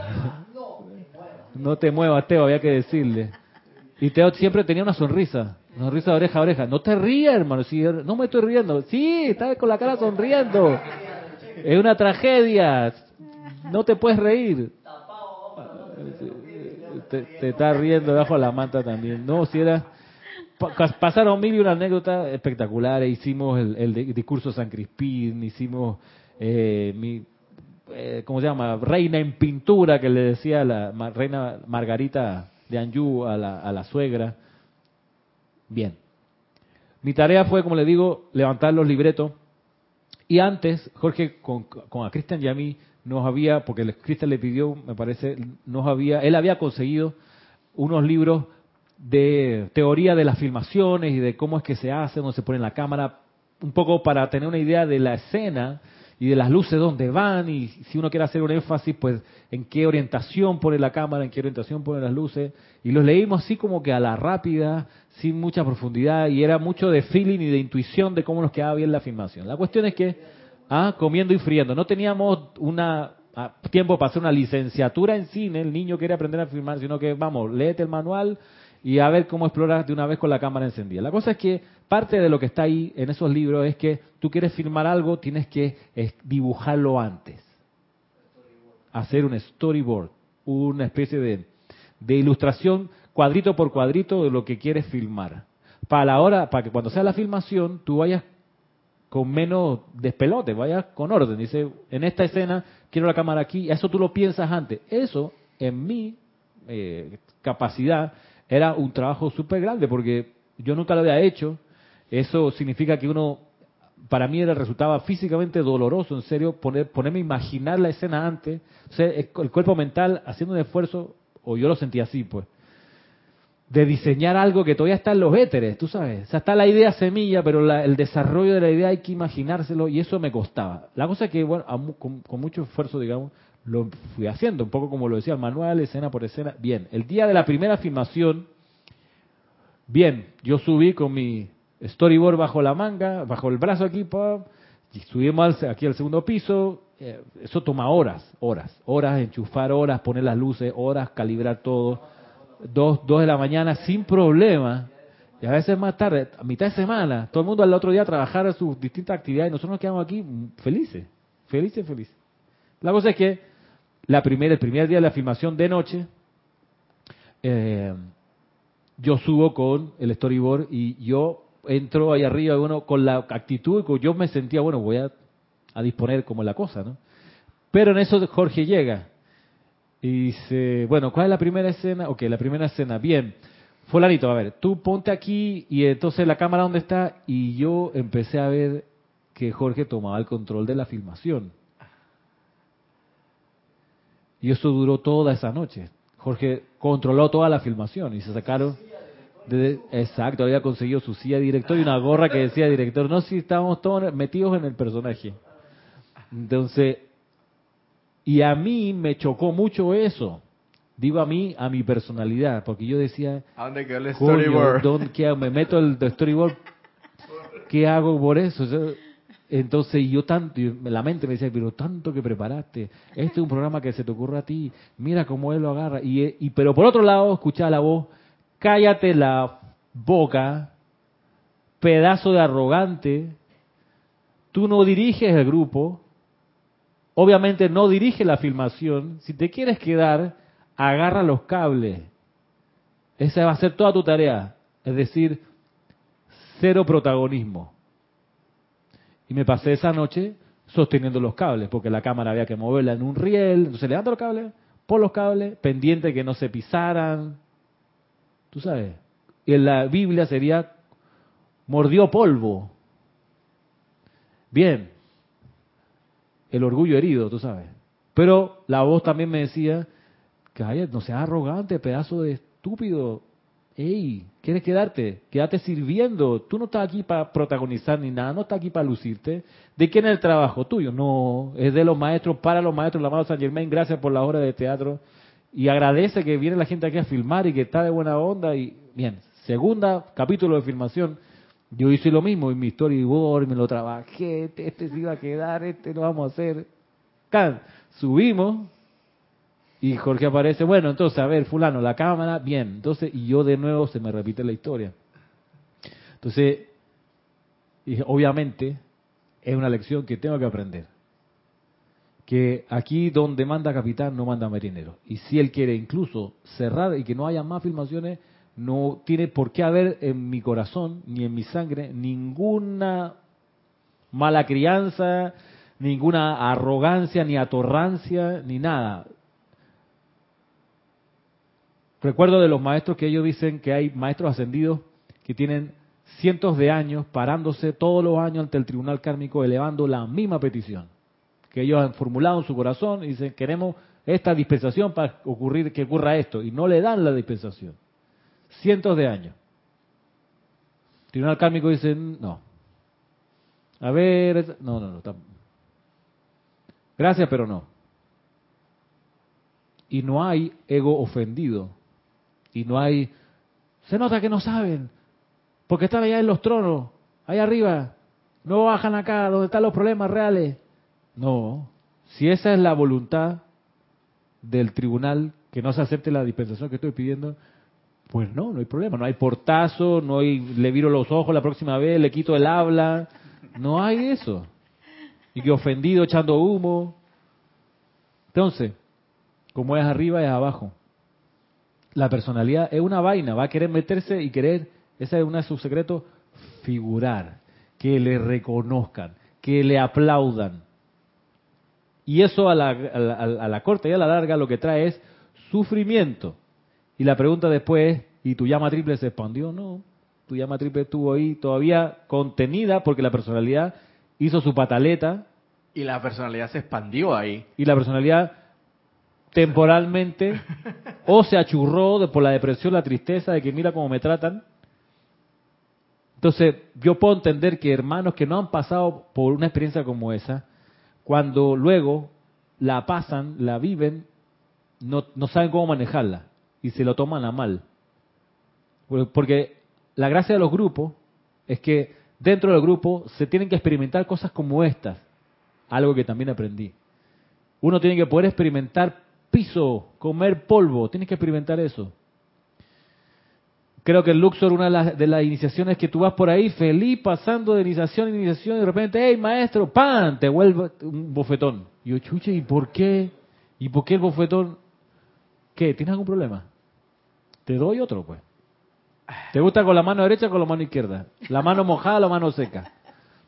No te muevas, Teo, había que decirle. Y Teo siempre tenía una sonrisa, una sonrisa de oreja a oreja. No te rías, hermano. Si, no me estoy riendo. Sí, estás con la cara sonriendo. Es una tragedia. No te puedes reír. Te, te estás riendo debajo de la manta también. No, si era... Pasaron mil y una anécdota espectacular. Hicimos el, el discurso San Crispín, hicimos eh, mi, eh, ¿cómo se llama? Reina en pintura, que le decía la reina Margarita de Anjou a la, a la suegra. Bien. Mi tarea fue, como le digo, levantar los libretos. Y antes, Jorge, con, con a Cristian y a mí, nos había, porque Cristian le pidió, me parece, nos había, él había conseguido unos libros de teoría de las filmaciones y de cómo es que se hace, dónde se pone la cámara, un poco para tener una idea de la escena y de las luces dónde van y si uno quiere hacer un énfasis, pues en qué orientación pone la cámara, en qué orientación pone las luces. Y los leímos así como que a la rápida, sin mucha profundidad y era mucho de feeling y de intuición de cómo nos quedaba bien la filmación. La cuestión es que, ah, comiendo y friendo, no teníamos una ah, tiempo para hacer una licenciatura en cine, el niño quiere aprender a filmar, sino que vamos, léete el manual y a ver cómo exploras de una vez con la cámara encendida. La cosa es que parte de lo que está ahí en esos libros es que tú quieres filmar algo, tienes que dibujarlo antes. Hacer un storyboard, una especie de, ilustración cuadrito por cuadrito de lo que quieres filmar. Para la hora, para que cuando sea la filmación, tú vayas con menos despelote, vayas con orden. Dice, en esta escena quiero la cámara aquí, eso tú lo piensas antes. Eso, en mi eh, capacidad, era un trabajo súper grande porque yo nunca lo había hecho eso significa que uno, para mí era, resultaba físicamente doloroso, en serio, poner, ponerme a imaginar la escena antes, el, cuerpo mental haciendo un esfuerzo, o yo lo sentía así, pues, de diseñar algo que todavía está en los éteres, tú sabes. O sea, está la idea semilla, pero el desarrollo de la idea hay que imaginárselo y eso me costaba. La cosa es que, bueno, con, con, mucho esfuerzo, digamos, lo fui haciendo, un poco como lo decía el manual, escena por escena. Bien, el día de la primera filmación, bien, yo subí con mi storyboard bajo la manga, bajo el brazo aquí, y subimos aquí al segundo piso. Eh, eso toma horas, horas, horas, enchufar horas, poner las luces, horas, calibrar todo. Dos, dos de la mañana sin problema. Y a veces más tarde, a mitad de semana, todo el mundo al otro día a trabajar a sus distintas actividades y nosotros nos quedamos aquí felices, felices, felices. La cosa es que la primera, el primer día de la filmación de noche, eh, yo subo con el storyboard y yo entró ahí arriba, bueno, con la actitud, yo me sentía, bueno, voy a, disponer como la cosa, ¿no? Pero en eso Jorge llega y dice, bueno, ¿cuál es la primera escena? Ok, la primera escena, bien. Fulanito, a ver, tú ponte aquí y entonces la cámara dónde está y yo empecé a ver que Jorge tomaba el control de la filmación. Y eso duró toda esa noche. Jorge controló toda la filmación y se sacaron exacto, había conseguido su silla director y una gorra que decía director. No, si estábamos todos metidos en el personaje. Entonces, y a mí me chocó mucho eso. Digo a mí, a mi personalidad, porque yo decía, ¿a dónde quedó el storyboard? *laughs* ¿qué Me meto el storyboard, ¿qué hago por eso? Entonces yo tanto, la mente me decía, pero tanto que preparaste, este es un programa que se te ocurre a ti, mira cómo él lo agarra. Y, y pero por otro lado, escuchaba la voz, cállate la boca, pedazo de arrogante, tú no diriges el grupo, obviamente no diriges la filmación, si te quieres quedar, agarra los cables. Esa va a ser toda tu tarea, es decir, cero protagonismo. Y me pasé esa noche sosteniendo los cables, porque la cámara había que moverla en un riel, entonces levanta los cables, por los cables, pendiente que no se pisaran. Tú sabes, en la Biblia sería mordió polvo. Bien, el orgullo herido, tú sabes. Pero la voz también me decía, que no seas arrogante, pedazo de estúpido. Ey, ¿quieres quedarte? Quédate sirviendo. Tú no estás aquí para protagonizar ni nada, no estás aquí para lucirte. ¿De quién es el trabajo? Tuyo. No, es de los maestros, para los maestros, la mano San Germain, gracias por la hora de teatro. Y agradece que viene la gente aquí a filmar y que está de buena onda. Y bien, segunda capítulo de filmación. Yo hice lo mismo en mi storyboard, me lo trabajé, este, este se iba a quedar, este lo vamos a hacer. Subimos, y Jorge aparece, bueno, entonces, a ver, fulano, la cámara, bien. Entonces, y yo de nuevo se me repite la historia. Entonces, y obviamente, es una lección que tengo que aprender. Que aquí donde manda capitán no manda marinero. Y si él quiere incluso cerrar y que no haya más filmaciones, no tiene por qué haber en mi corazón ni en mi sangre ninguna mala crianza, ninguna arrogancia, ni atorrancia, ni nada. Recuerdo de los maestros que ellos dicen que hay maestros ascendidos que tienen cientos de años parándose todos los años ante el tribunal kármico elevando la misma petición que ellos han formulado en su corazón y dicen queremos esta dispensación para ocurrir que ocurra esto y no le dan la dispensación. Cientos de años. El tribunal kármico dice no. A ver, no, no, no. Gracias, pero no. Y no hay ego ofendido y no hay... Se nota que no saben, porque están allá en los tronos, allá arriba, no bajan acá donde están los problemas reales. No, si esa es la voluntad del tribunal, que no se acepte la dispensación que estoy pidiendo, pues no, no hay problema, no hay portazo, no hay, le viro los ojos la próxima vez, le quito el habla, no hay eso. Y que ofendido echando humo. Entonces, como es arriba es abajo la personalidad es una vaina, va a querer meterse y querer, ese es uno de sus secretos, figurar, que le reconozcan, que le aplaudan. Y eso a la, a la, corta y a la larga lo que trae es sufrimiento. Y la pregunta después es, ¿y tu llama triple se expandió? No, tu llama triple estuvo ahí todavía contenida porque la personalidad hizo su pataleta. Y la personalidad se expandió ahí. Y la personalidad temporalmente *laughs* o se achurró de, por la depresión, la tristeza de que mira cómo me tratan. Entonces, yo puedo entender que hermanos que no han pasado por una experiencia como esa, cuando luego la pasan, la viven, no, no saben cómo manejarla y se lo toman a mal. Porque la gracia de los grupos es que dentro del grupo se tienen que experimentar cosas como estas, algo que también aprendí. Uno tiene que poder experimentar piso, comer polvo. Tienes que experimentar eso. Creo que el Luxor, una de las, iniciaciones que tú vas por ahí feliz pasando de iniciación en iniciación y de repente, hey maestro, ¡pam! Te vuelve un bofetón. Y yo, chuche, ¿y por qué? ¿Y por qué el bofetón? ¿Qué? ¿Tienes algún problema? Te doy otro, pues. ¿Te gusta con la mano derecha o con la mano izquierda? ¿La mano mojada la mano seca?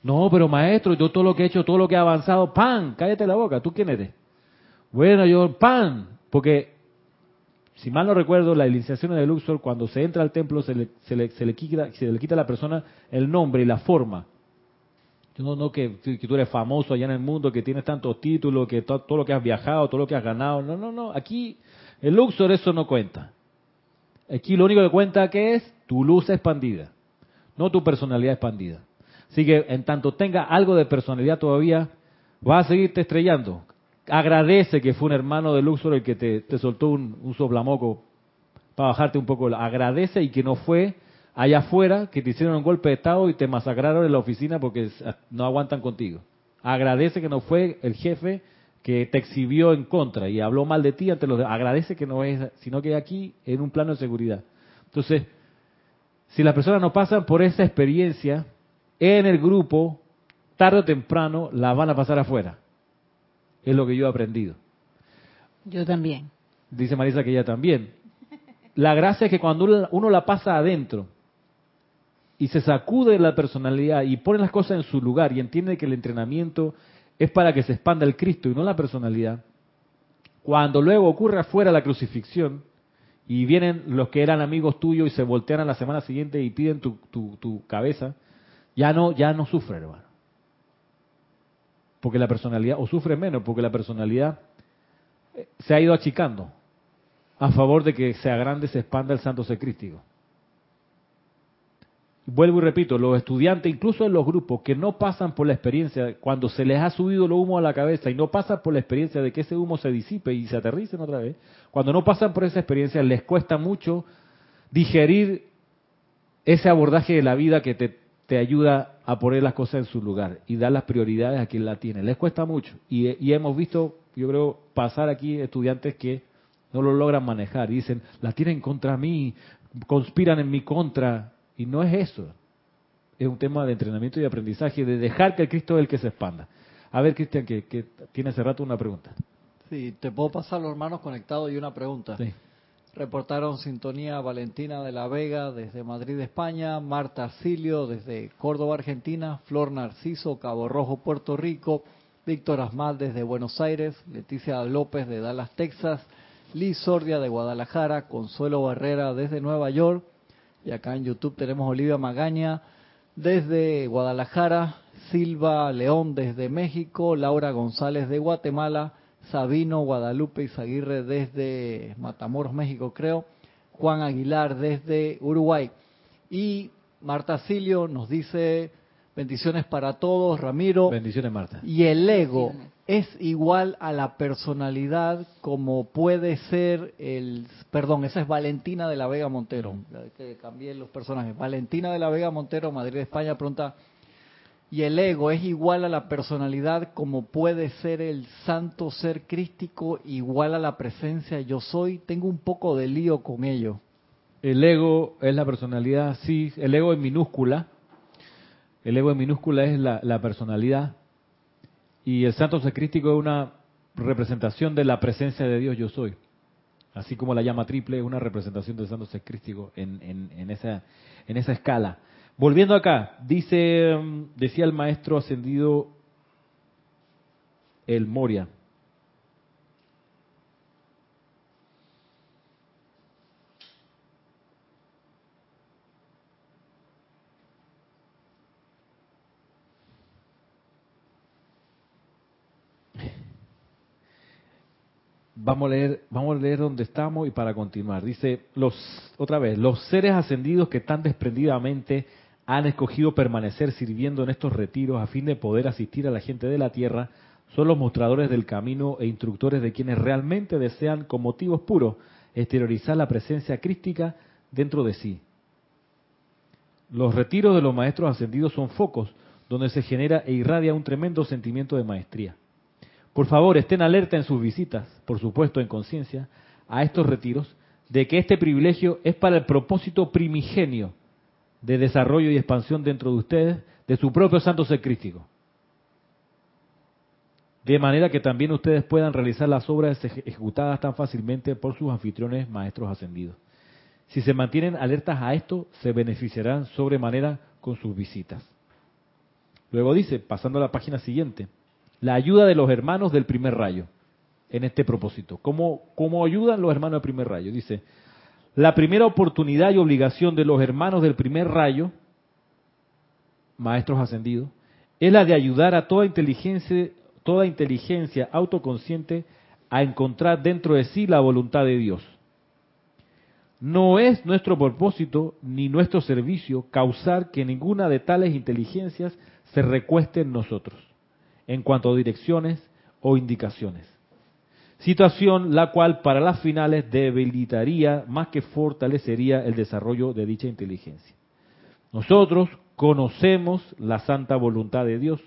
No, pero maestro, yo todo lo que he hecho, todo lo que he avanzado, ¡pam! Cállate la boca, ¿tú quién eres? Bueno, yo, pan, porque si mal no recuerdo, la iniciación de Luxor, cuando se entra al templo, se le, se le, se le, quita, se le quita a la persona el nombre y la forma. No, no que, que, tú eres famoso allá en el mundo, que tienes tantos títulos, que todo lo que has viajado, todo lo que has ganado. No, no, no. Aquí, el Luxor, eso no cuenta. Aquí lo único que cuenta que es tu luz expandida, no tu personalidad expandida. Así que en tanto tenga algo de personalidad todavía, va a seguirte estrellando agradece que fue un hermano de Luxor el que te, soltó un, un, soplamoco para bajarte un poco. Agradece y que no fue allá afuera que te hicieron un golpe de estado y te masacraron en la oficina porque no aguantan contigo. Agradece que no fue el jefe que te exhibió en contra y habló mal de ti ante los agradece que no es sino que aquí en un plano de seguridad. Entonces, Si las personas no pasan por esa experiencia en el grupo, tarde o temprano la van a pasar afuera. Es lo que yo he aprendido. Yo también. Dice Marisa que ella también. La gracia es que cuando uno- uno la pasa adentro y se sacude la personalidad y pone las cosas en su lugar y entiende que el entrenamiento es para que se expanda el Cristo y no la personalidad, cuando luego ocurre afuera la crucifixión y vienen los que eran amigos tuyos y se voltean a la semana siguiente y piden tu, tu- cabeza, ya no, ya no sufre, hermano. Porque la personalidad, o sufre menos, porque la personalidad eh, se ha ido achicando a favor de que se agrande, se expanda el santo ser crístico. Vuelvo y repito, los estudiantes, incluso en los grupos que no pasan por la experiencia, cuando se les ha subido el humo a la cabeza y no pasan por la experiencia de que ese humo se disipe y se aterricen otra vez, cuando no pasan por esa experiencia les cuesta mucho digerir ese abordaje de la vida que te, te ayuda a poner las cosas en su lugar y dar las prioridades a quien la tiene. Les cuesta mucho. Y, y hemos visto, yo creo, pasar aquí estudiantes que no lo logran manejar y dicen, la tienen contra mí, conspiran en mi contra. Y no es eso. Es un tema de entrenamiento y aprendizaje, de dejar que el Cristo es el que se expanda. A ver, Cristian, que, que tiene hace rato una pregunta. Sí, te puedo pasar los hermanos conectados y una pregunta. Sí. Reportaron sintonía Valentina de la Vega desde Madrid, España, Marta Arcilio desde Córdoba, Argentina, Flor Narciso, Cabo Rojo, Puerto Rico, Víctor Asmal desde Buenos Aires, Leticia López de Dallas, Texas, Liz Sordia de Guadalajara, Consuelo Barrera desde Nueva York, y acá en YouTube tenemos Olivia Magaña desde Guadalajara, Silva León desde México, Laura González de Guatemala, Sabino Guadalupe Izaguirre desde Matamoros, México, creo. Juan Aguilar desde Uruguay. Y Marta Silio nos dice bendiciones para todos, Ramiro. Bendiciones, Marta. Y el ego Bendiciones. Es igual a la personalidad como puede ser el... Perdón, esa es Valentina de la Vega Montero. Que cambié los personajes. Valentina de la Vega Montero, Madrid, España, pregunta... Y el ego es igual a la personalidad como puede ser el santo ser crístico igual a la presencia yo soy. Tengo un poco de lío con ello. El ego es la personalidad, sí, el ego en minúscula. El ego en minúscula es la, la personalidad. Y el santo ser crístico es una representación de la presencia de Dios yo soy. Así como la llama triple es una representación del santo ser crístico en, en, en esa, en esa escala. Volviendo acá, dice, mm, decía el maestro ascendido el Moria. Vamos a leer, vamos a leer estamos y para continuar. Dice, los, otra vez, los seres ascendidos que tan desprendidamente han escogido permanecer sirviendo en estos retiros a fin de poder asistir a la gente de la tierra son los mostradores del camino e instructores de quienes realmente desean con motivos puros exteriorizar la presencia crística dentro de sí. Los retiros de los maestros ascendidos son focos donde se genera e irradia un tremendo sentimiento de maestría. Por favor, estén alerta en sus visitas, por supuesto en conciencia, a estos retiros, de que este privilegio es para el propósito primigenio de desarrollo y expansión dentro de ustedes de su propio santo ser crístico. De manera que también ustedes puedan realizar las obras eje- ejecutadas tan fácilmente por sus anfitriones maestros ascendidos. Si se mantienen alertas a esto, se beneficiarán sobremanera con sus visitas. Luego dice, pasando a la página siguiente, la ayuda de los hermanos del primer rayo en este propósito. ¿Cómo, cómo ayudan los hermanos del primer rayo? Dice, la primera oportunidad y obligación de los hermanos del primer rayo, maestros ascendidos, es la de ayudar a toda inteligencia, toda inteligencia autoconsciente a encontrar dentro de sí la voluntad de Dios. No es nuestro propósito ni nuestro servicio causar que ninguna de tales inteligencias se recueste en nosotros, en cuanto a direcciones o indicaciones. Situación la cual para las finales debilitaría más que fortalecería el desarrollo de dicha inteligencia. Nosotros conocemos la santa voluntad de Dios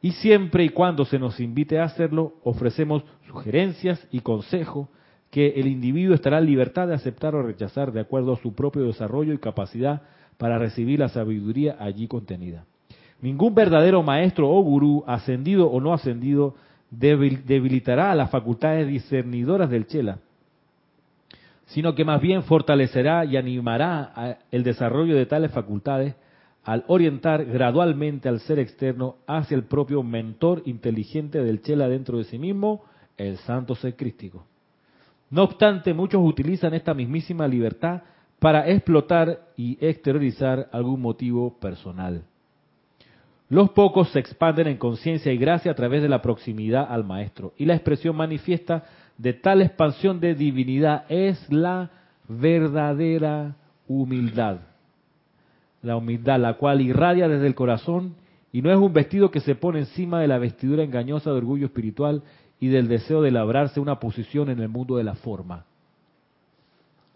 y siempre y cuando se nos invite a hacerlo, ofrecemos sugerencias y consejos que el individuo estará en libertad de aceptar o rechazar de acuerdo a su propio desarrollo y capacidad para recibir la sabiduría allí contenida. Ningún verdadero maestro o gurú, ascendido o no ascendido, debilitará las facultades discernidoras del Chela, sino que más bien fortalecerá y animará el desarrollo de tales facultades al orientar gradualmente al ser externo hacia el propio mentor inteligente del Chela dentro de sí mismo, el santo ser crístico. No obstante, muchos utilizan esta mismísima libertad para explotar y exteriorizar algún motivo personal. Los pocos se expanden en conciencia y gracia a través de la proximidad al Maestro. Y la expresión manifiesta de tal expansión de divinidad es la verdadera humildad. La humildad, la cual irradia desde el corazón y no es un vestido que se pone encima de la vestidura engañosa de orgullo espiritual y del deseo de labrarse una posición en el mundo de la forma.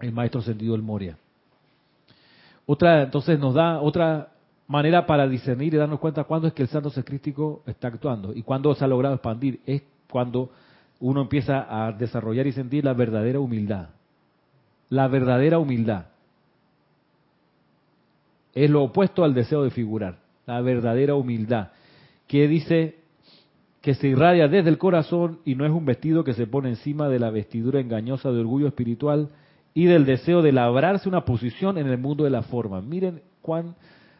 El maestro sentido el Moria. Otra, entonces nos da otra manera para discernir y darnos cuenta cuándo es que el santo crístico está actuando y cuándo se ha logrado expandir. Es cuando uno empieza a desarrollar y sentir la verdadera humildad. La verdadera humildad. Es lo opuesto al deseo de figurar. La verdadera humildad. Que dice que se irradia desde el corazón y no es un vestido que se pone encima de la vestidura engañosa de orgullo espiritual y del deseo de labrarse una posición en el mundo de la forma. Miren cuán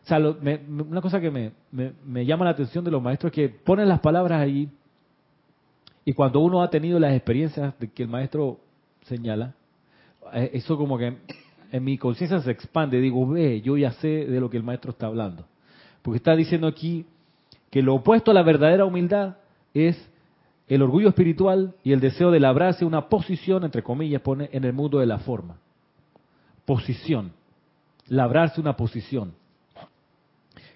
o sea, una cosa que me, me, llama la atención de los maestros es que ponen las palabras allí y cuando uno ha tenido las experiencias de que el maestro señala, eh, eso como que en mi conciencia se expande. Digo, ve, yo ya sé de lo que el maestro está hablando. Porque está diciendo aquí que lo opuesto a la verdadera humildad es el orgullo espiritual y el deseo de labrarse una posición, entre comillas, pone en el mundo de la forma. Posición. Labrarse una posición.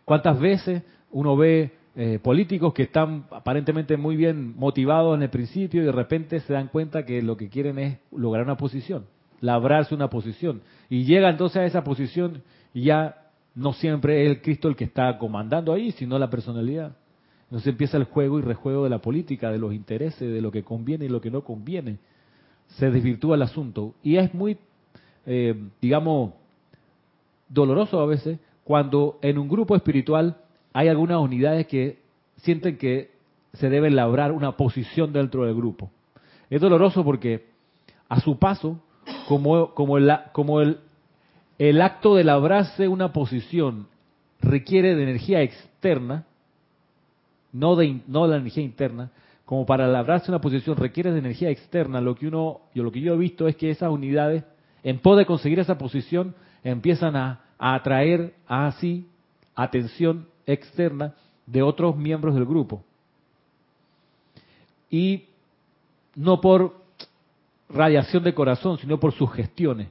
¿Cuántas veces uno ve eh, políticos que están aparentemente muy bien motivados en el principio y de repente se dan cuenta que lo que quieren es lograr una posición, labrarse una posición? Y llega entonces a esa posición y ya no siempre es el Cristo el que está comandando ahí, sino la personalidad. Entonces empieza el juego y rejuego de la política, de los intereses, de lo que conviene y lo que no conviene. Se desvirtúa el asunto. Y es muy, eh, digamos, doloroso a veces cuando en un grupo espiritual hay algunas unidades que sienten que se debe labrar una posición dentro del grupo. Es doloroso porque a su paso, como, como, el, como el, el acto de labrarse una posición requiere de energía externa, no de, no de la energía interna, como para labrarse una posición requiere de energía externa, lo que uno, yo lo que yo he visto es que esas unidades, en pos de conseguir esa posición, empiezan a a atraer así atención externa de otros miembros del grupo. Y no por radiación de corazón, sino por sugestiones.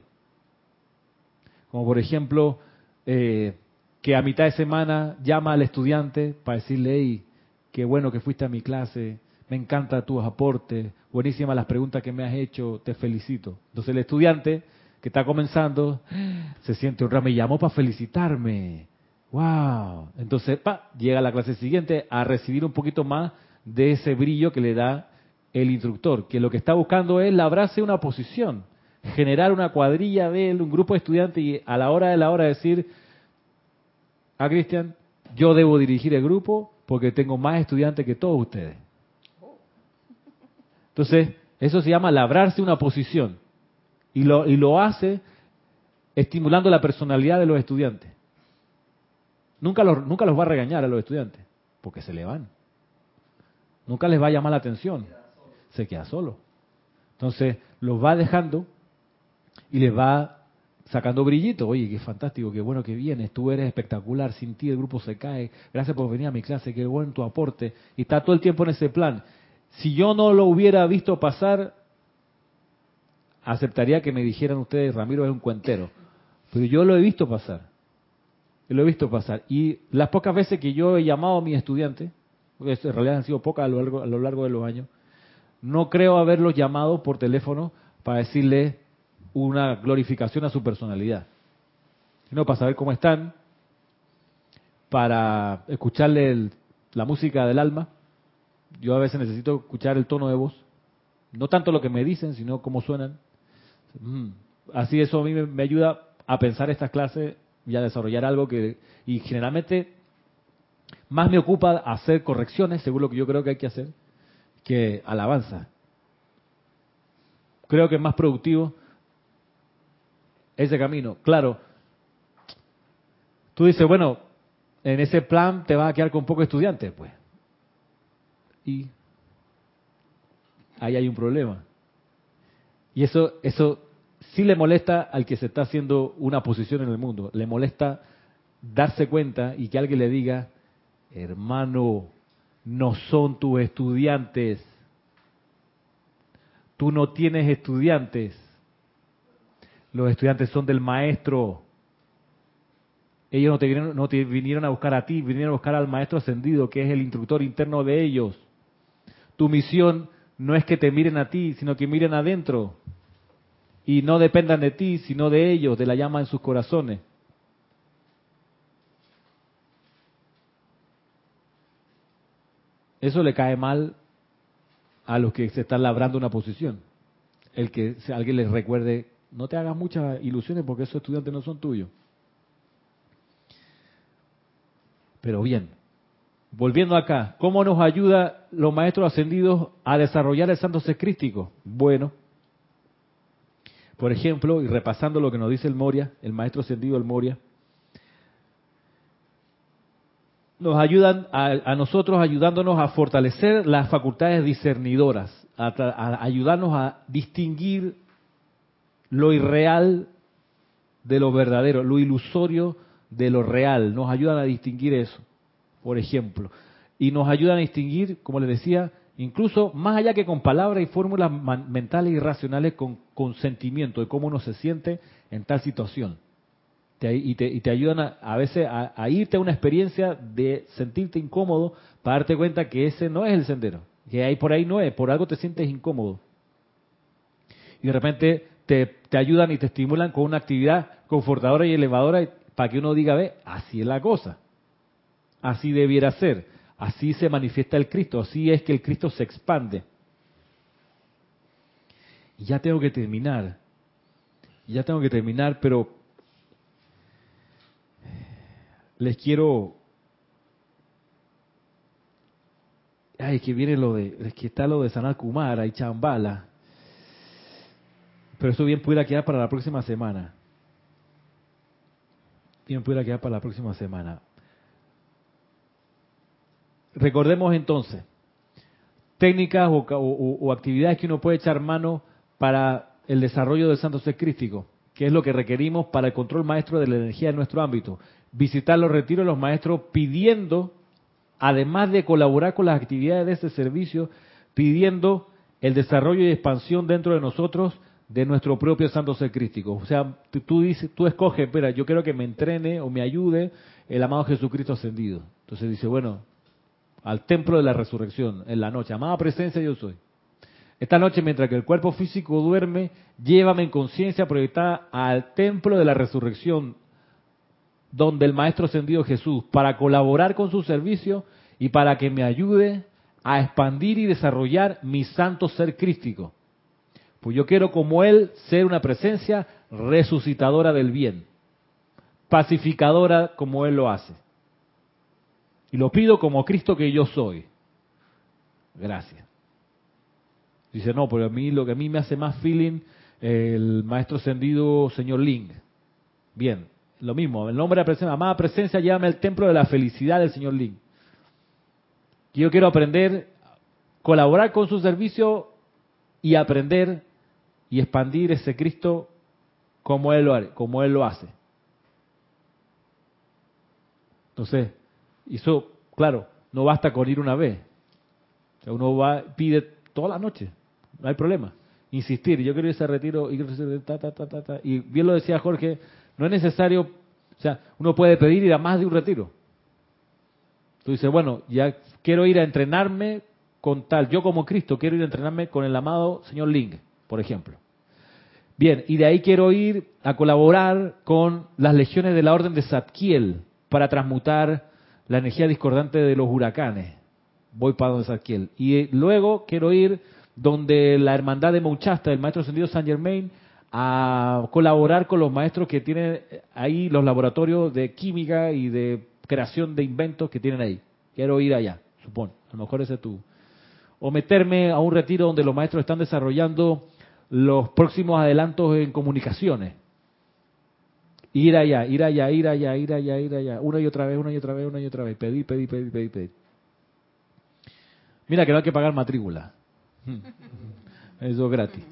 Como por ejemplo, eh, que a mitad de semana llama al estudiante para decirle, hey, qué bueno que fuiste a mi clase, me encanta tus aportes, buenísimas las preguntas que me has hecho, te felicito. Entonces el estudiante que está comenzando, se siente honrado, me llamó para felicitarme. ¡Wow! Entonces, pa, llega a la clase siguiente a recibir un poquito más de ese brillo que le da el instructor, que lo que está buscando es labrarse una posición, generar una cuadrilla de él, un grupo de estudiantes y a la hora de la hora decir, a ah, Cristian, yo debo dirigir el grupo porque tengo más estudiantes que todos ustedes. Entonces, eso se llama labrarse una posición. Y lo, y lo hace estimulando la personalidad de los estudiantes. Nunca los, nunca los va a regañar a los estudiantes, porque se le van. Nunca les va a llamar la atención. Se queda solo. Entonces, los va dejando y les va sacando brillito. Oye, qué fantástico, qué bueno que vienes, tú eres espectacular, sin ti el grupo se cae, gracias por venir a mi clase, qué bueno tu aporte. Y está todo el tiempo en ese plan. Si yo no lo hubiera visto pasar, aceptaría que me dijeran ustedes, Ramiro es un cuentero. Pero yo lo he visto pasar. Lo he visto pasar. Y las pocas veces que yo he llamado a mis estudiantes, en realidad han sido pocas a lo largo, a lo largo de los años, no creo haberlos llamado por teléfono para decirle una glorificación a su personalidad. Sino para saber cómo están, para escucharle la música del alma. Yo a veces necesito escuchar el tono de voz No tanto lo que me dicen, sino cómo suenan. Mm. Así eso a mí me, me ayuda a pensar estas clases y a desarrollar algo que, y generalmente más me ocupa hacer correcciones, según lo que yo creo que hay que hacer, que alabanza. Creo que es más productivo ese camino. Claro, tú dices, bueno, en ese plan te vas a quedar con pocos estudiantes, pues. Y ahí hay un problema. Y eso, eso sí le molesta al que se está haciendo una posición en el mundo. Le molesta darse cuenta y que alguien le diga, hermano, no son tus estudiantes. Tú no tienes estudiantes. Los estudiantes son del maestro. Ellos no te, vinieron, no te vinieron a buscar a ti, vinieron a buscar al maestro ascendido, que es el instructor interno de ellos. Tu misión no es que te miren a ti, sino que miren adentro. Y no dependan de ti, sino de ellos, de la llama en sus corazones. Eso le cae mal a los que se están labrando una posición. El que alguien les recuerde, no te hagas muchas ilusiones porque esos estudiantes no son tuyos. Pero bien, volviendo acá, ¿cómo nos ayuda los maestros ascendidos a desarrollar el santo secrístico? Bueno, por ejemplo, y repasando lo que nos dice el Moria, el maestro ascendido el Moria, nos ayudan a, nosotros ayudándonos a fortalecer las facultades discernidoras, a, ayudarnos a distinguir lo irreal de lo verdadero, lo ilusorio de lo real. Nos ayudan a distinguir eso, por ejemplo. Y nos ayudan a distinguir, como les decía, incluso más allá que con palabras y fórmulas mentales y racionales, con, con sentimiento de cómo uno se siente en tal situación. Y, te, ayudan a, veces a, irte a una experiencia de sentirte incómodo para darte cuenta que ese no es el sendero, que ahí por ahí no es, por algo te sientes incómodo. Y de repente te, te ayudan y te estimulan con una actividad confortadora y elevadora para que uno diga, ve, así es la cosa, así debiera ser, así se manifiesta el Cristo, así es que el Cristo se expande. Ya tengo que terminar, ya tengo que terminar, pero les quiero... Ay, que viene lo de... Es que está lo de Sanal Kumara y Chambala. Pero eso bien pudiera quedar para la próxima semana. Bien pudiera quedar para la próxima semana. Recordemos entonces, técnicas o, actividades que uno puede echar mano para el desarrollo del santo ser crístico, que es lo que requerimos para el control maestro de la energía en nuestro ámbito visitar los retiros de los maestros pidiendo, además de colaborar con las actividades de este servicio, pidiendo el desarrollo y expansión dentro de nosotros de nuestro propio santo ser crístico. O sea, tú dices, tú escoges, espera, yo quiero que me entrene o me ayude el amado Jesucristo ascendido. Entonces dice, bueno, al templo de la resurrección, en la noche, amada presencia yo soy. Esta noche, mientras que el cuerpo físico duerme, llévame en conciencia proyectada al templo de la resurrección, donde el Maestro Ascendido Jesús para colaborar con su servicio y para que me ayude a expandir y desarrollar mi santo ser crístico. Pues yo quiero como Él ser una presencia resucitadora del bien, pacificadora como Él lo hace. Y lo pido como Cristo que yo soy. Gracias. Dice, no, porque a mí lo que a mí me hace más feeling el maestro ascendido señor Ling. Bien, lo mismo, el nombre de la presencia, amada presencia, llama el templo de la felicidad del Señor Lin. Yo quiero aprender, colaborar con su servicio y aprender y expandir ese Cristo como Él lo, como él lo hace. Entonces, eso, claro, no basta con ir una vez. Uno va, pide toda la noche, no hay problema. Insistir, yo quiero ese retiro, y, y bien lo decía Jorge, no es necesario, o sea, uno puede pedir ir a más de un retiro. Tú dices, bueno, ya quiero ir a entrenarme con tal, yo como Cristo quiero ir a entrenarme con el amado señor Ling, por ejemplo. Bien, y de ahí quiero ir a colaborar con las legiones de la Orden de Zadkiel para transmutar la energía discordante de los huracanes. Voy para donde Zadkiel. Y luego quiero ir donde la hermandad de Mouchasta, el maestro ascendido San Germain, a colaborar con los maestros que tienen ahí los laboratorios de química y de creación de inventos que tienen ahí. Quiero ir allá, supongo. A lo mejor ese es tu. O meterme a un retiro donde los maestros están desarrollando los próximos adelantos en comunicaciones. Ir allá, ir allá, ir allá, ir allá, ir allá. Una y otra vez, una y otra vez, una y otra vez. Pedir, pedir, pedir, pedir, pedir. Mira que no hay que pagar matrícula. *laughs* Eso es gratis.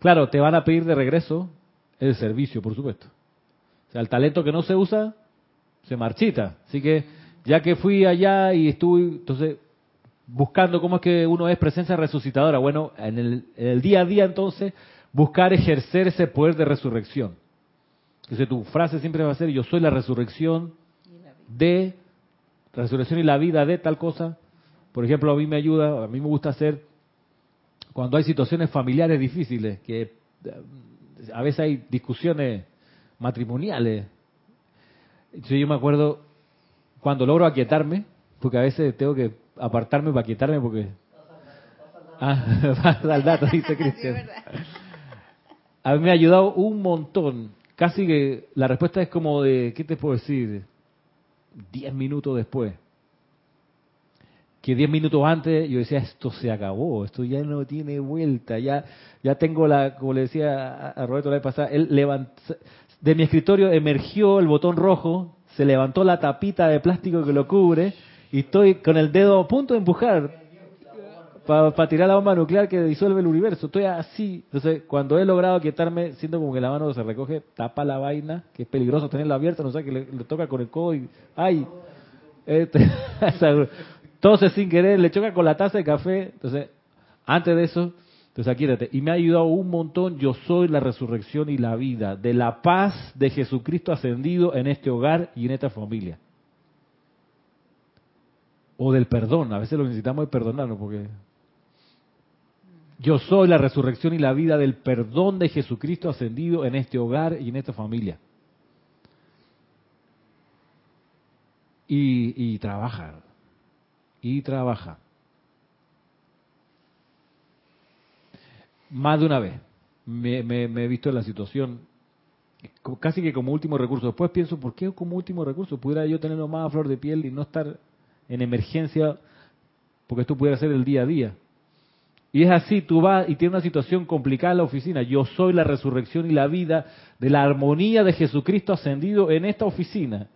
Claro, te van a pedir de regreso el servicio, por supuesto. O sea, el talento que no se usa, se marchita. Así que, ya que fui allá y estuve, entonces, buscando cómo es que uno es presencia resucitadora. Bueno, en el, en el día a día, entonces, buscar ejercer ese poder de resurrección. Entonces, tu frase siempre va a ser, yo soy la resurrección de, la resurrección y la vida de tal cosa. Por ejemplo, a mí me ayuda, a mí me gusta hacer cuando hay situaciones familiares difíciles, que eh, a veces hay discusiones matrimoniales. Entonces yo me acuerdo cuando logro aquietarme, porque a veces tengo que apartarme para aquietarme porque... Ah, *laughs* pasa al dato, dice *laughs* Cristian. A mí me ha ayudado un montón. Casi que la respuesta es como de, ¿qué te puedo decir? Diez minutos después que diez minutos antes yo decía, esto se acabó, esto ya no tiene vuelta, ya ya tengo la, como le decía a Roberto la vez pasada, él de mi escritorio emergió el botón rojo, se levantó la tapita de plástico que lo cubre y estoy con el dedo a punto de empujar para tirar la bomba nuclear que disuelve el universo. Estoy así. Entonces, cuando he logrado quietarme, siento como que la mano se recoge, tapa la vaina, que es peligroso tenerla abierta, no sé, que le, toca con el codo y... ¡Ay! Este, *laughs* Entonces, sin querer, le choca con la taza de café. Entonces, antes de eso, entonces aquí Y me ha ayudado un montón. Yo soy la resurrección y la vida de la paz de Jesucristo ascendido en este hogar y en esta familia. O del perdón. A veces lo necesitamos de perdonarnos porque yo soy la resurrección y la vida del perdón de Jesucristo ascendido en este hogar y en esta familia. Y, y trabajar y trabaja. Más de una vez me, he visto en la situación casi que como último recurso. Después pienso, ¿por qué como último recurso? Pudiera yo tenerlo más a flor de piel y no estar en emergencia, porque esto pudiera ser el día a día. Y es así, tú vas y tienes una situación complicada en la oficina. Yo soy la resurrección y la vida de la armonía de Jesucristo ascendido en esta oficina,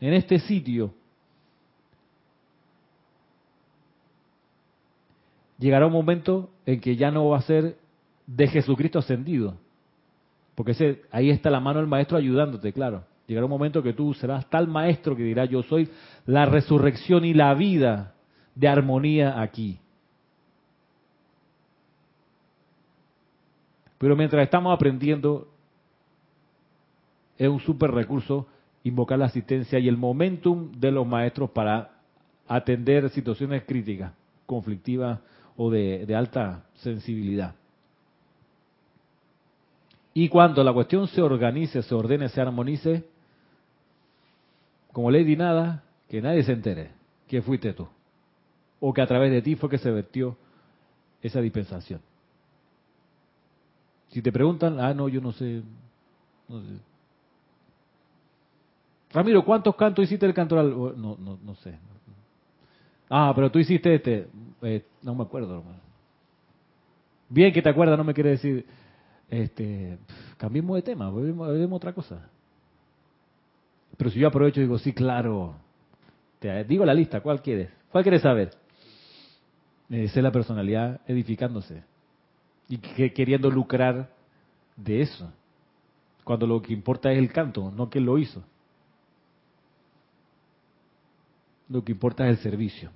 en este sitio. llegará un momento en que ya no va a ser de Jesucristo ascendido. Porque ahí está la mano del maestro ayudándote, claro. Llegará un momento que tú serás tal maestro que dirá, yo soy la resurrección y la vida de armonía aquí. Pero mientras estamos aprendiendo, es un super recurso invocar la asistencia y el momentum de los maestros para atender situaciones críticas, conflictivas o de, alta sensibilidad. Y cuando la cuestión se organice, se ordene, se armonice, como ley nada, que nadie se entere que fuiste tú. O que a través de ti fue que se vertió esa dispensación. Si te preguntan, ah, no, yo no sé. Ramiro, ¿cuántos cantos hiciste el cantoral? Oh, no, no, no sé. Ah, pero tú hiciste este. Eh, no me acuerdo, hermano. Bien que te acuerdas, no me quiere decir. Este, cambiemos de tema, volvemos, otra cosa. Pero si yo aprovecho y digo, sí, claro. Te digo la lista, ¿cuál quieres? ¿Cuál quieres saber? Es la personalidad edificándose y queriendo lucrar de eso. Cuando lo que importa es el canto, no que lo hizo. Lo que importa es el servicio.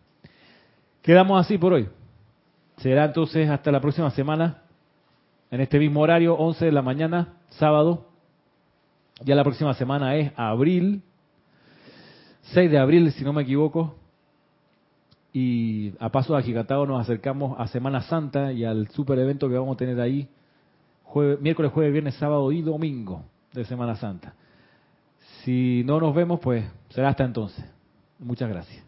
Quedamos así por hoy. Será entonces hasta la próxima semana, en este mismo horario, 11 de la mañana, sábado. Ya la próxima semana es abril, 6 de abril, si no me equivoco. Y a paso de agigantado nos acercamos a Semana Santa y al super evento que vamos a tener ahí, miércoles, jueves, viernes, sábado y domingo de Semana Santa. Si no nos vemos, pues será hasta entonces. Muchas gracias.